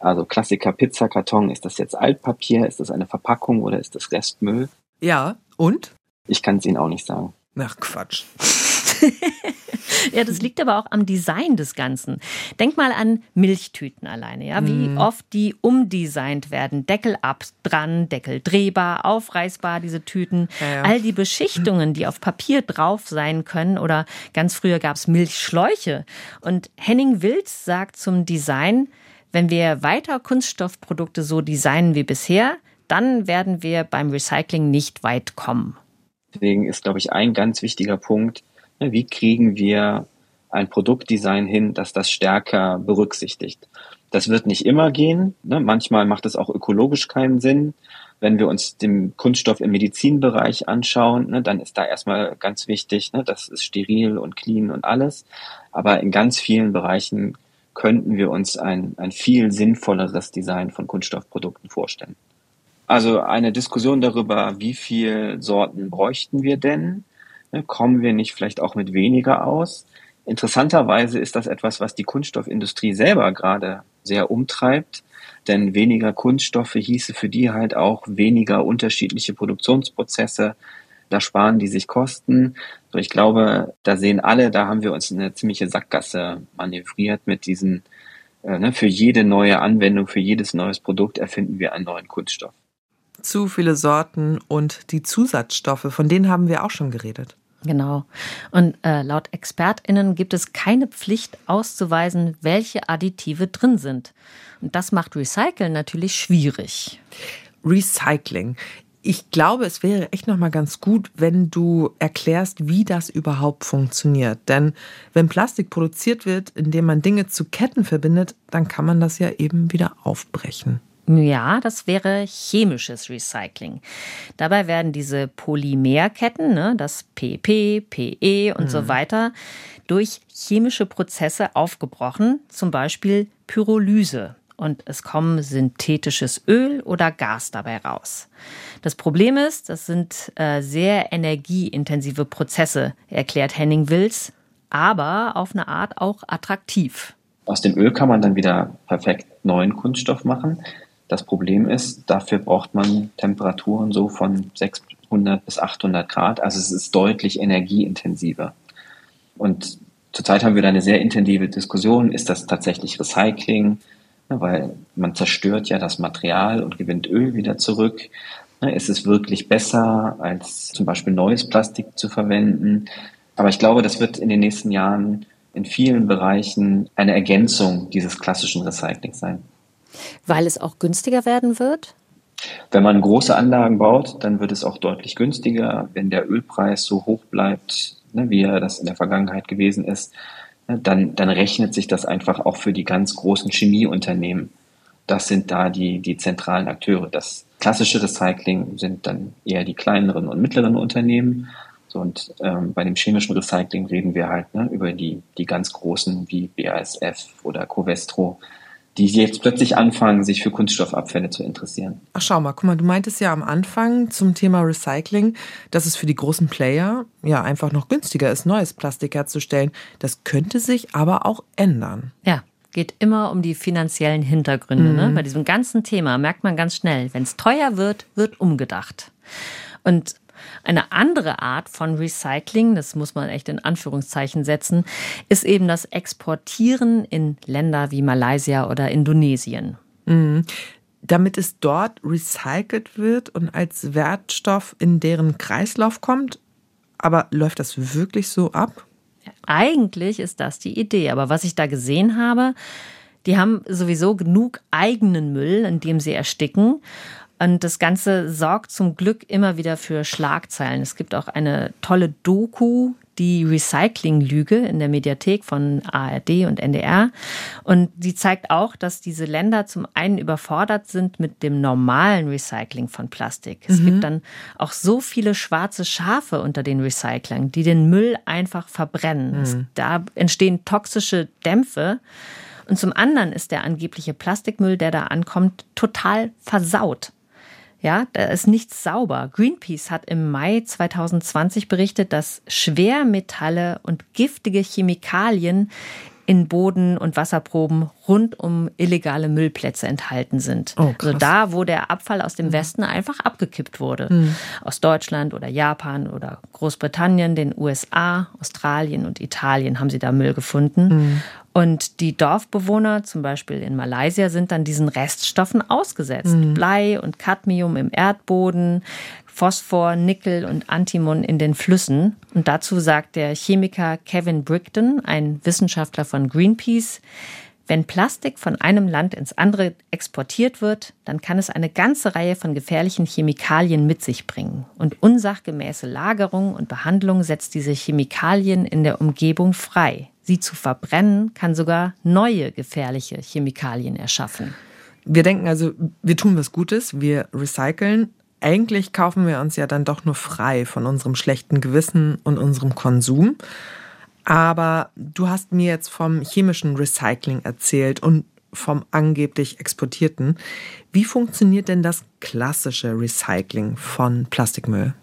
Also Klassiker Pizzakarton, ist das jetzt Altpapier, ist das eine Verpackung oder ist das Restmüll? Ja, und? Ich kann es Ihnen auch nicht sagen. Ach Quatsch. ja, das liegt aber auch am Design des Ganzen. Denk mal an Milchtüten alleine, ja, wie mm. oft die umdesignt werden. Deckel ab, dran, Deckel drehbar, aufreißbar, diese Tüten. Ja, ja. All die Beschichtungen, die auf Papier drauf sein können oder ganz früher gab es Milchschläuche. Und Henning Wilz sagt zum Design, wenn wir weiter Kunststoffprodukte so designen wie bisher, dann werden wir beim Recycling nicht weit kommen. Deswegen ist, glaube ich, ein ganz wichtiger Punkt, wie kriegen wir ein Produktdesign hin, das das stärker berücksichtigt. Das wird nicht immer gehen. Ne? Manchmal macht es auch ökologisch keinen Sinn. Wenn wir uns den Kunststoff im Medizinbereich anschauen, ne, dann ist da erstmal ganz wichtig, ne, das ist steril und clean und alles. Aber in ganz vielen Bereichen könnten wir uns ein, ein viel sinnvolleres Design von Kunststoffprodukten vorstellen. Also eine Diskussion darüber, wie viel Sorten bräuchten wir denn? Kommen wir nicht vielleicht auch mit weniger aus? Interessanterweise ist das etwas, was die Kunststoffindustrie selber gerade sehr umtreibt. Denn weniger Kunststoffe hieße für die halt auch weniger unterschiedliche Produktionsprozesse. Da sparen die sich Kosten. So, ich glaube, da sehen alle, da haben wir uns eine ziemliche Sackgasse manövriert mit diesen, äh, ne, für jede neue Anwendung, für jedes neues Produkt erfinden wir einen neuen Kunststoff zu viele Sorten und die Zusatzstoffe, von denen haben wir auch schon geredet. Genau. Und äh, laut ExpertInnen gibt es keine Pflicht auszuweisen, welche Additive drin sind. Und das macht Recyceln natürlich schwierig. Recycling. Ich glaube, es wäre echt noch mal ganz gut, wenn du erklärst, wie das überhaupt funktioniert. Denn wenn Plastik produziert wird, indem man Dinge zu Ketten verbindet, dann kann man das ja eben wieder aufbrechen. Ja, das wäre chemisches Recycling. Dabei werden diese Polymerketten, ne, das PP, PE und mhm. so weiter, durch chemische Prozesse aufgebrochen, zum Beispiel Pyrolyse. Und es kommen synthetisches Öl oder Gas dabei raus. Das Problem ist, das sind äh, sehr energieintensive Prozesse, erklärt Henning Wills, aber auf eine Art auch attraktiv. Aus dem Öl kann man dann wieder perfekt neuen Kunststoff machen. Das Problem ist, dafür braucht man Temperaturen so von 600 bis 800 Grad. Also es ist deutlich energieintensiver. Und zurzeit haben wir da eine sehr intensive Diskussion. Ist das tatsächlich Recycling? Weil man zerstört ja das Material und gewinnt Öl wieder zurück. Ist es wirklich besser, als zum Beispiel neues Plastik zu verwenden? Aber ich glaube, das wird in den nächsten Jahren in vielen Bereichen eine Ergänzung dieses klassischen Recyclings sein. Weil es auch günstiger werden wird? Wenn man große Anlagen baut, dann wird es auch deutlich günstiger. Wenn der Ölpreis so hoch bleibt, ne, wie er das in der Vergangenheit gewesen ist, ne, dann, dann rechnet sich das einfach auch für die ganz großen Chemieunternehmen. Das sind da die, die zentralen Akteure. Das klassische Recycling sind dann eher die kleineren und mittleren Unternehmen. So, und ähm, bei dem chemischen Recycling reden wir halt ne, über die, die ganz großen wie BASF oder Covestro, die jetzt plötzlich anfangen, sich für Kunststoffabfälle zu interessieren. Ach, schau mal, guck mal, du meintest ja am Anfang zum Thema Recycling, dass es für die großen Player ja einfach noch günstiger ist, neues Plastik herzustellen. Das könnte sich aber auch ändern. Ja, geht immer um die finanziellen Hintergründe. Ne? Mhm. Ne? Bei diesem ganzen Thema merkt man ganz schnell, wenn es teuer wird, wird umgedacht. Und eine andere Art von Recycling, das muss man echt in Anführungszeichen setzen, ist eben das Exportieren in Länder wie Malaysia oder Indonesien. Mhm. Damit es dort recycelt wird und als Wertstoff in deren Kreislauf kommt. Aber läuft das wirklich so ab? Eigentlich ist das die Idee. Aber was ich da gesehen habe, die haben sowieso genug eigenen Müll, in dem sie ersticken. Und das Ganze sorgt zum Glück immer wieder für Schlagzeilen. Es gibt auch eine tolle Doku, die Recycling-Lüge in der Mediathek von ARD und NDR. Und die zeigt auch, dass diese Länder zum einen überfordert sind mit dem normalen Recycling von Plastik. Es mhm. gibt dann auch so viele schwarze Schafe unter den Recyclern, die den Müll einfach verbrennen. Mhm. Da entstehen toxische Dämpfe. Und zum anderen ist der angebliche Plastikmüll, der da ankommt, total versaut. Ja, da ist nichts sauber. Greenpeace hat im Mai 2020 berichtet, dass Schwermetalle und giftige Chemikalien in Boden- und Wasserproben rund um illegale Müllplätze enthalten sind. Oh, also da, wo der Abfall aus dem. Westen einfach abgekippt wurde. Mhm. Aus Deutschland oder Japan oder Großbritannien, den USA, Australien und Italien haben sie da Müll gefunden. Mhm. Und die Dorfbewohner, zum Beispiel in Malaysia, sind dann diesen Reststoffen ausgesetzt. Mhm. Blei und Cadmium im Erdboden, Phosphor, Nickel und Antimon in den Flüssen. Und dazu sagt der Chemiker Kevin Brigden, ein Wissenschaftler von Greenpeace, wenn Plastik von einem Land ins andere exportiert wird, dann kann es eine ganze Reihe von gefährlichen Chemikalien mit sich bringen. Und unsachgemäße Lagerung und Behandlung setzt diese Chemikalien in der Umgebung frei. Sie zu verbrennen kann sogar neue gefährliche Chemikalien erschaffen. Wir denken also, wir tun was Gutes, wir recyceln. Eigentlich kaufen wir uns ja dann doch nur frei von unserem schlechten Gewissen und unserem Konsum. Aber du hast mir jetzt vom chemischen Recycling erzählt und vom angeblich exportierten. Wie funktioniert denn das klassische Recycling von Plastikmüll?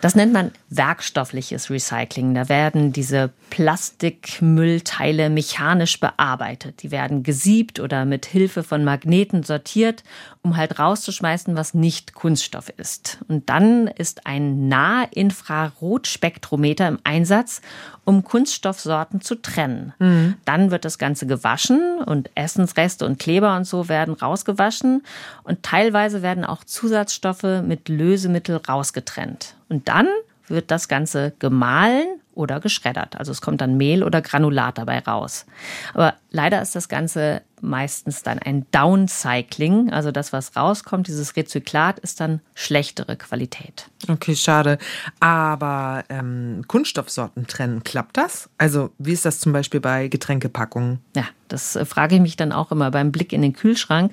Das nennt man werkstoffliches Recycling. Da werden diese Plastikmüllteile mechanisch bearbeitet. Die werden gesiebt oder mit Hilfe von Magneten sortiert, um halt rauszuschmeißen, was nicht Kunststoff ist. Und dann ist ein Nahinfrarotspektrometer im Einsatz, um Kunststoffsorten zu trennen. Mhm. Dann wird das Ganze gewaschen und Essensreste und Kleber und so werden rausgewaschen und teilweise werden auch Zusatzstoffe mit Lösemittel rausgetrennt. Und dann wird das Ganze gemahlen oder geschreddert. Also es kommt dann Mehl oder Granulat dabei raus. Aber leider ist das Ganze meistens dann ein Downcycling. Also das, was rauskommt, dieses Rezyklat, ist dann schlechtere Qualität. Okay, schade. Aber ähm, Kunststoffsorten trennen, klappt das? Also wie ist das zum Beispiel bei Getränkepackungen? Ja, das äh, frage ich mich dann auch immer beim Blick in den Kühlschrank,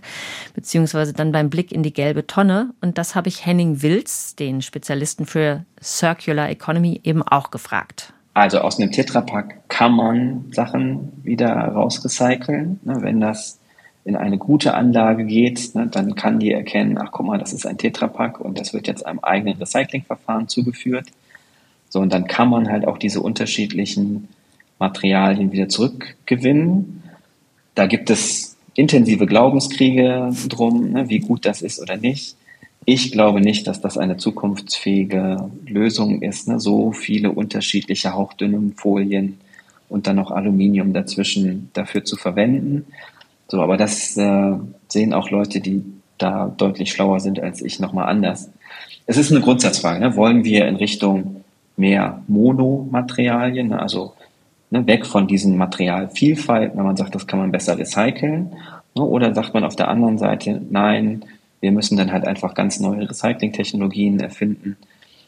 beziehungsweise dann beim Blick in die gelbe Tonne. Und das habe ich Henning Wilz, den Spezialisten für Circular Economy, eben auch gefragt. Also aus einem Tetrapack kann man Sachen wieder rausrecyceln. Ne, wenn das in eine gute Anlage geht, ne, dann kann die erkennen, ach guck mal, das ist ein Tetrapack und das wird jetzt einem eigenen Recyclingverfahren zugeführt. So, und dann kann man halt auch diese unterschiedlichen Materialien wieder zurückgewinnen. Da gibt es intensive Glaubenskriege drum, ne, wie gut das ist oder nicht. Ich glaube nicht, dass das eine zukunftsfähige Lösung ist, ne? so viele unterschiedliche hauchdünnen Folien und dann noch Aluminium dazwischen dafür zu verwenden. So, aber das äh, sehen auch Leute, die da deutlich schlauer sind als ich, nochmal anders. Es ist eine Grundsatzfrage. Ne? Wollen wir in Richtung mehr Monomaterialien, ne? also ne, weg von diesen Materialvielfalt, wenn man sagt, das kann man besser recyceln, ne? oder sagt man auf der anderen Seite, nein, wir müssen dann halt einfach ganz neue Recyclingtechnologien erfinden.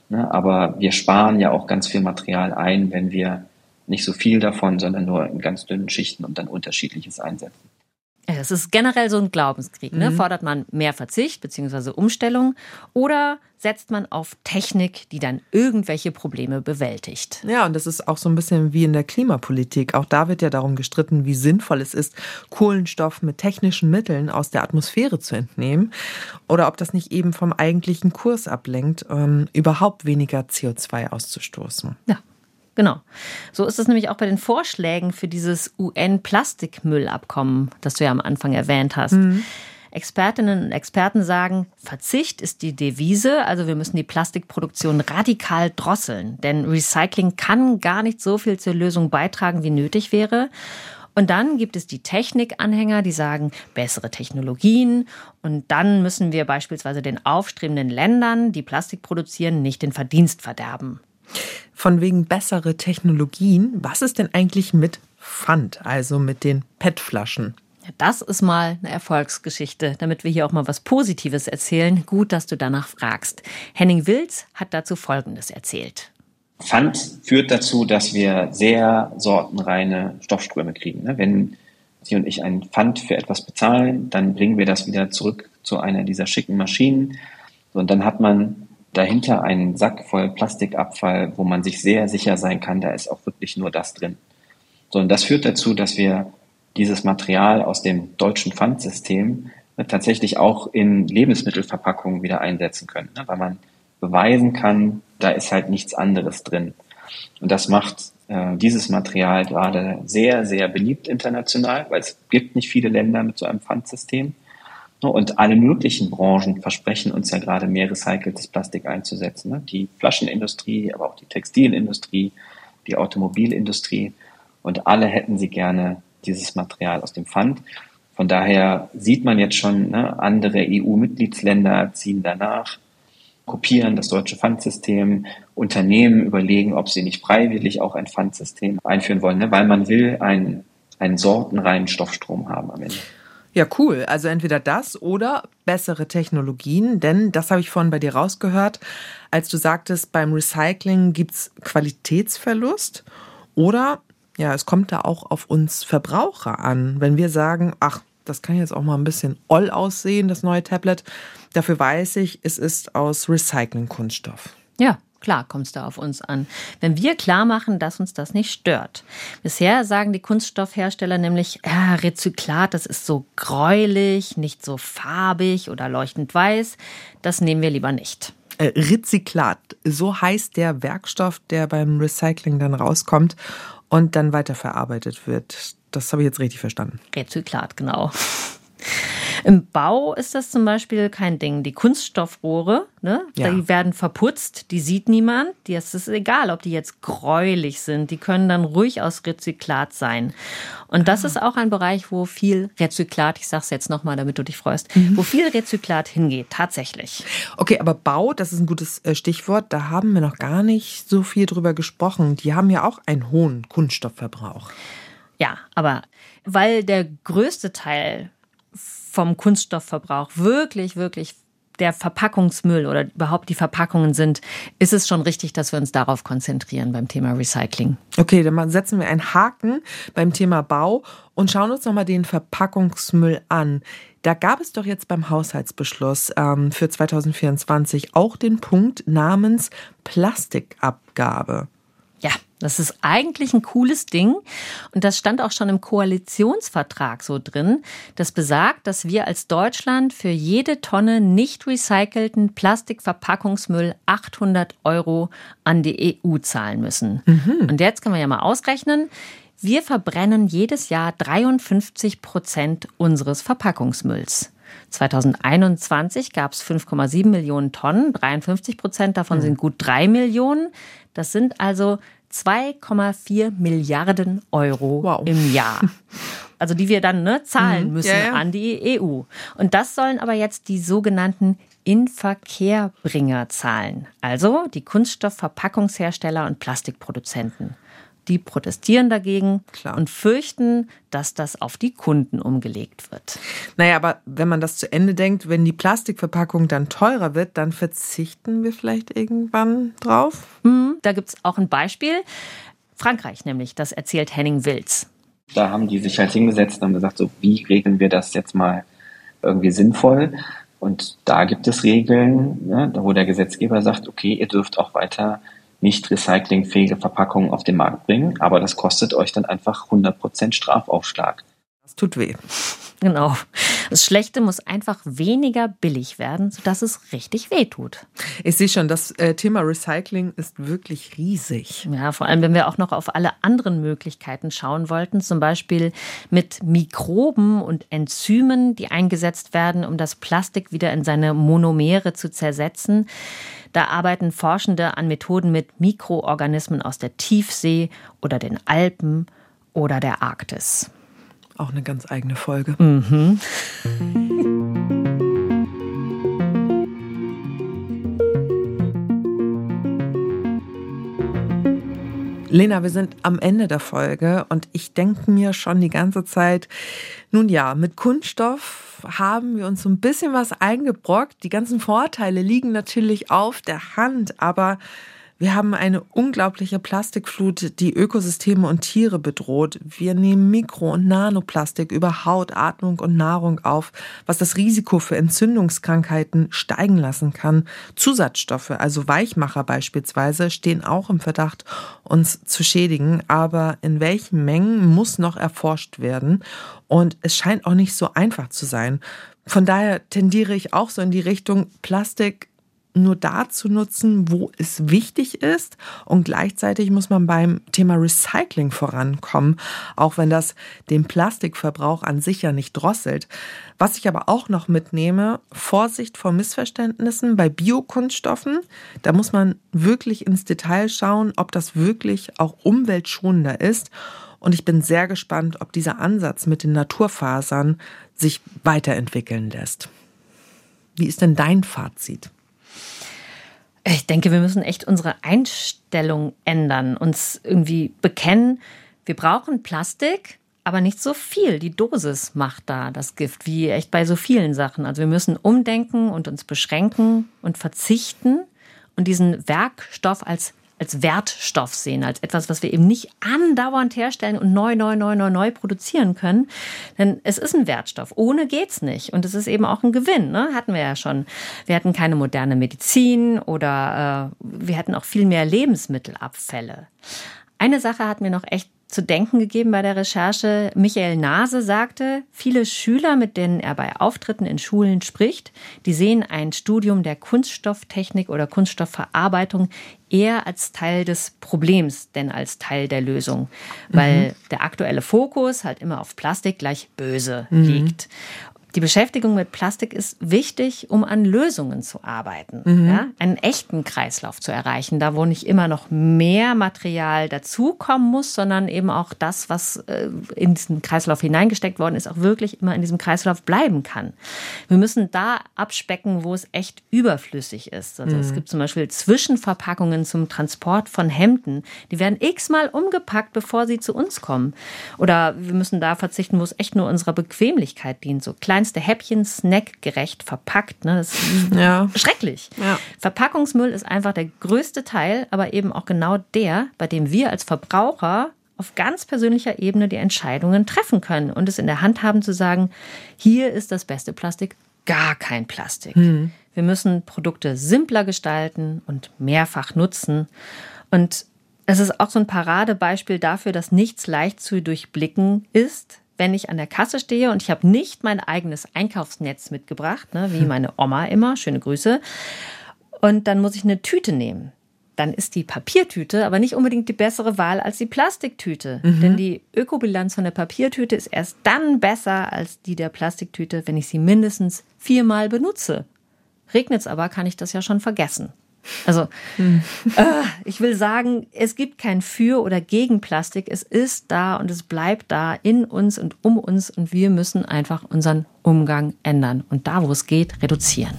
Ne? Aber wir sparen ja auch ganz viel Material ein, wenn wir nicht so viel davon, sondern nur in ganz dünnen Schichten und dann unterschiedliches einsetzen. Es ist generell so ein Glaubenskrieg. Ne? Mhm. Fordert man mehr Verzicht bzw. Umstellung oder setzt man auf Technik, die dann irgendwelche Probleme bewältigt? Ja, und das ist auch so ein bisschen wie in der Klimapolitik. Auch da wird ja darum gestritten, wie sinnvoll es ist, Kohlenstoff mit technischen Mitteln aus der Atmosphäre zu entnehmen oder ob das nicht eben vom eigentlichen Kurs ablenkt, ähm, überhaupt weniger CO2 auszustoßen. Ja. Genau. So ist es nämlich auch bei den Vorschlägen für dieses UN-Plastikmüllabkommen, das du ja am Anfang erwähnt hast. Mhm. Expertinnen und Experten sagen, Verzicht ist die Devise, also wir müssen die Plastikproduktion radikal drosseln, denn Recycling kann gar nicht so viel zur Lösung beitragen, wie nötig wäre. Und dann gibt es die Technikanhänger, die sagen, bessere Technologien. Und dann müssen wir beispielsweise den aufstrebenden Ländern, die Plastik produzieren, nicht den Verdienst verderben. Von wegen bessere Technologien. Was ist denn eigentlich mit Pfand, also mit den PET-Flaschen? Das ist mal eine Erfolgsgeschichte, damit wir hier auch mal was Positives erzählen. Gut, dass du danach fragst. Henning Wilz hat dazu Folgendes erzählt. Pfand führt dazu, dass wir sehr sortenreine Stoffströme kriegen. Ne? Wenn Sie und ich einen Pfand für etwas bezahlen, dann bringen wir das wieder zurück zu einer dieser schicken Maschinen. Und dann hat man dahinter einen Sack voll Plastikabfall, wo man sich sehr sicher sein kann, da ist auch wirklich nur das drin. So, und das führt dazu, dass wir dieses Material aus dem deutschen Pfandsystem ne, tatsächlich auch in Lebensmittelverpackungen wieder einsetzen können, ne, weil man beweisen kann, da ist halt nichts anderes drin. Und das macht äh, dieses Material gerade sehr, sehr beliebt international, weil es gibt nicht viele Länder mit so einem Pfandsystem. Ne, und alle möglichen Branchen versprechen uns ja gerade mehr recyceltes Plastik einzusetzen. Ne? Die Flaschenindustrie, aber auch die Textilindustrie, die Automobilindustrie. Und alle hätten sie gerne dieses Material aus dem Pfand. Von daher sieht man jetzt schon, ne, andere EU-Mitgliedsländer ziehen danach, kopieren das deutsche Pfandsystem. Unternehmen überlegen, ob sie nicht freiwillig auch ein Pfandsystem einführen wollen, ne, weil man will einen, einen sortenreinen Stoffstrom haben am Ende. Ja, cool. Also entweder das oder bessere Technologien, denn das habe ich vorhin bei dir rausgehört, als du sagtest, beim Recycling gibt es Qualitätsverlust oder ja, es kommt da auch auf uns Verbraucher an. Wenn wir sagen, ach, das kann jetzt auch mal ein bisschen oll aussehen, das neue Tablet, dafür weiß ich, es ist aus Recycling-Kunststoff. Ja, Klar kommt es da auf uns an. Wenn wir klar machen, dass uns das nicht stört. Bisher sagen die Kunststoffhersteller nämlich, ja, Rezyklat, das ist so gräulich, nicht so farbig oder leuchtend weiß. Das nehmen wir lieber nicht. Äh, Rezyklat, so heißt der Werkstoff, der beim Recycling dann rauskommt und dann weiterverarbeitet wird. Das habe ich jetzt richtig verstanden. Rezyklat, genau. Im Bau ist das zum Beispiel kein Ding. Die Kunststoffrohre, ne, ja. die werden verputzt, die sieht niemand. Es ist egal, ob die jetzt gräulich sind. Die können dann ruhig aus Rezyklat sein. Und das ah. ist auch ein Bereich, wo viel Rezyklat, ich sage es jetzt nochmal, damit du dich freust, mhm. wo viel Rezyklat hingeht, tatsächlich. Okay, aber Bau, das ist ein gutes äh, Stichwort. Da haben wir noch gar nicht so viel drüber gesprochen. Die haben ja auch einen hohen Kunststoffverbrauch. Ja, aber weil der größte Teil vom Kunststoffverbrauch wirklich, wirklich der Verpackungsmüll oder überhaupt die Verpackungen sind, ist es schon richtig, dass wir uns darauf konzentrieren beim Thema Recycling. Okay, dann setzen wir einen Haken beim Thema Bau und schauen uns nochmal den Verpackungsmüll an. Da gab es doch jetzt beim Haushaltsbeschluss ähm, für 2024 auch den Punkt namens Plastikabgabe. Ja, das ist eigentlich ein cooles Ding. Und das stand auch schon im Koalitionsvertrag so drin. Das besagt, dass wir als Deutschland für jede Tonne nicht recycelten Plastikverpackungsmüll 800 Euro an die EU zahlen müssen. Mhm. Und jetzt können wir ja mal ausrechnen. Wir verbrennen jedes Jahr 53 Prozent unseres Verpackungsmülls. 2021 gab es 5,7 Millionen Tonnen, 53 Prozent davon mhm. sind gut drei Millionen. Das sind also 2,4 Milliarden Euro wow. im Jahr. Also die wir dann ne, zahlen mhm. müssen ja, ja. an die EU. Und das sollen aber jetzt die sogenannten Inverkehrbringer zahlen. Also die Kunststoffverpackungshersteller und Plastikproduzenten die protestieren dagegen Klar. und fürchten, dass das auf die Kunden umgelegt wird. Naja, aber wenn man das zu Ende denkt, wenn die Plastikverpackung dann teurer wird, dann verzichten wir vielleicht irgendwann drauf? Mhm, da gibt es auch ein Beispiel. Frankreich nämlich, das erzählt Henning Wilz. Da haben die sich halt hingesetzt und haben gesagt, so wie regeln wir das jetzt mal irgendwie sinnvoll? Und da gibt es Regeln, ne, wo der Gesetzgeber sagt, okay, ihr dürft auch weiter nicht recyclingfähige Verpackungen auf den Markt bringen, aber das kostet euch dann einfach 100% Strafaufschlag. Tut weh. Genau. Das Schlechte muss einfach weniger billig werden, sodass es richtig weh tut. Ich sehe schon, das äh, Thema Recycling ist wirklich riesig. Ja, vor allem, wenn wir auch noch auf alle anderen Möglichkeiten schauen wollten, zum Beispiel mit Mikroben und Enzymen, die eingesetzt werden, um das Plastik wieder in seine Monomere zu zersetzen. Da arbeiten Forschende an Methoden mit Mikroorganismen aus der Tiefsee oder den Alpen oder der Arktis. Auch eine ganz eigene Folge. Mhm. Lena, wir sind am Ende der Folge und ich denke mir schon die ganze Zeit, nun ja, mit Kunststoff haben wir uns so ein bisschen was eingebrockt. Die ganzen Vorteile liegen natürlich auf der Hand, aber wir haben eine unglaubliche Plastikflut, die Ökosysteme und Tiere bedroht. Wir nehmen Mikro- und Nanoplastik über Haut, Atmung und Nahrung auf, was das Risiko für Entzündungskrankheiten steigen lassen kann. Zusatzstoffe, also Weichmacher beispielsweise, stehen auch im Verdacht, uns zu schädigen. Aber in welchen Mengen muss noch erforscht werden? Und es scheint auch nicht so einfach zu sein. Von daher tendiere ich auch so in die Richtung, Plastik nur da zu nutzen, wo es wichtig ist. Und gleichzeitig muss man beim Thema Recycling vorankommen, auch wenn das den Plastikverbrauch an sich ja nicht drosselt. Was ich aber auch noch mitnehme, Vorsicht vor Missverständnissen bei Biokunststoffen. Da muss man wirklich ins Detail schauen, ob das wirklich auch umweltschonender ist. Und ich bin sehr gespannt, ob dieser Ansatz mit den Naturfasern sich weiterentwickeln lässt. Wie ist denn dein Fazit? Ich denke, wir müssen echt unsere Einstellung ändern, uns irgendwie bekennen, wir brauchen Plastik, aber nicht so viel. Die Dosis macht da das Gift, wie echt bei so vielen Sachen. Also wir müssen umdenken und uns beschränken und verzichten und diesen Werkstoff als als Wertstoff sehen, als etwas, was wir eben nicht andauernd herstellen und neu, neu, neu, neu, neu produzieren können. Denn es ist ein Wertstoff. Ohne geht's nicht. Und es ist eben auch ein Gewinn. Ne? Hatten wir ja schon. Wir hatten keine moderne Medizin oder äh, wir hätten auch viel mehr Lebensmittelabfälle. Eine Sache hat mir noch echt zu denken gegeben bei der Recherche. Michael Nase sagte, viele Schüler, mit denen er bei Auftritten in Schulen spricht, die sehen ein Studium der Kunststofftechnik oder Kunststoffverarbeitung eher als Teil des Problems, denn als Teil der Lösung, weil mhm. der aktuelle Fokus halt immer auf Plastik gleich böse mhm. liegt. Die Beschäftigung mit Plastik ist wichtig, um an Lösungen zu arbeiten, mhm. ja? einen echten Kreislauf zu erreichen, da wo nicht immer noch mehr Material dazukommen muss, sondern eben auch das, was äh, in diesen Kreislauf hineingesteckt worden ist, auch wirklich immer in diesem Kreislauf bleiben kann. Wir müssen da abspecken, wo es echt überflüssig ist. Also mhm. es gibt zum Beispiel Zwischenverpackungen zum Transport von Hemden, die werden x-mal umgepackt, bevor sie zu uns kommen. Oder wir müssen da verzichten, wo es echt nur unserer Bequemlichkeit dient, so klein kleinste Häppchen snackgerecht verpackt. Ne? Das ist ja. schrecklich. Ja. Verpackungsmüll ist einfach der größte Teil, aber eben auch genau der, bei dem wir als Verbraucher auf ganz persönlicher Ebene die Entscheidungen treffen können und es in der Hand haben zu sagen, hier ist das beste Plastik, gar kein Plastik. Mhm. Wir müssen Produkte simpler gestalten und mehrfach nutzen. Und es ist auch so ein Paradebeispiel dafür, dass nichts leicht zu durchblicken ist, wenn ich an der Kasse stehe und ich habe nicht mein eigenes Einkaufsnetz mitgebracht, ne, wie hm. meine Oma immer, schöne Grüße, und dann muss ich eine Tüte nehmen. Dann ist die Papiertüte aber nicht unbedingt die bessere Wahl als die Plastiktüte. Mhm. Denn die Ökobilanz von der Papiertüte ist erst dann besser als die der Plastiktüte, wenn ich sie mindestens viermal benutze. Regnet es aber, kann ich das ja schon vergessen. Also hm. äh, ich will sagen, es gibt kein Für oder gegen Plastik. Es ist da und es bleibt da in uns und um uns und wir müssen einfach unseren Umgang ändern und da, wo es geht, reduzieren.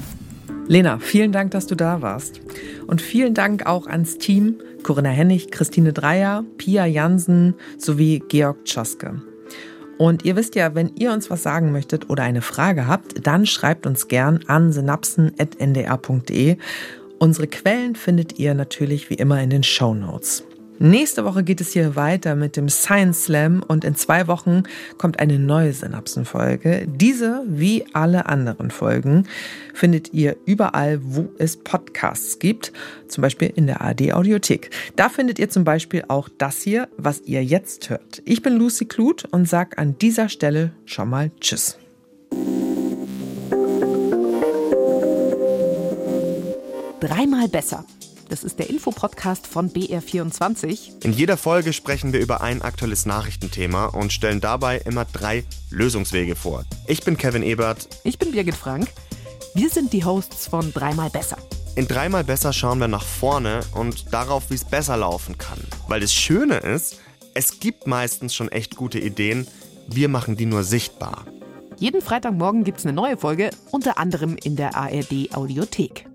Lena, vielen Dank, dass du da warst. Und vielen Dank auch ans Team Corinna Hennig, Christine Dreier, Pia Jansen sowie Georg Tschoske. Und ihr wisst ja, wenn ihr uns was sagen möchtet oder eine Frage habt, dann schreibt uns gern an synapsen.ndr.de Unsere Quellen findet ihr natürlich wie immer in den Show Notes. Nächste Woche geht es hier weiter mit dem Science Slam und in zwei Wochen kommt eine neue Synapsenfolge. Diese, wie alle anderen Folgen, findet ihr überall, wo es Podcasts gibt, zum Beispiel in der ARD Audiothek. Da findet ihr zum Beispiel auch das hier, was ihr jetzt hört. Ich bin Lucy Kluth und sag an dieser Stelle schon mal Tschüss. Dreimal besser das ist der Infopodcast von BR24. In jeder Folge sprechen wir über ein aktuelles Nachrichtenthema und stellen dabei immer drei Lösungswege vor. Ich bin Kevin Ebert. Ich bin Birgit Frank. Wir sind die Hosts von Dreimal Besser. In Dreimal Besser schauen wir nach vorne und darauf, wie es besser laufen kann. Weil das Schöne ist, es gibt meistens schon echt gute Ideen, wir machen die nur sichtbar. Jeden Freitagmorgen gibt es eine neue Folge, unter anderem in der ARD Audiothek.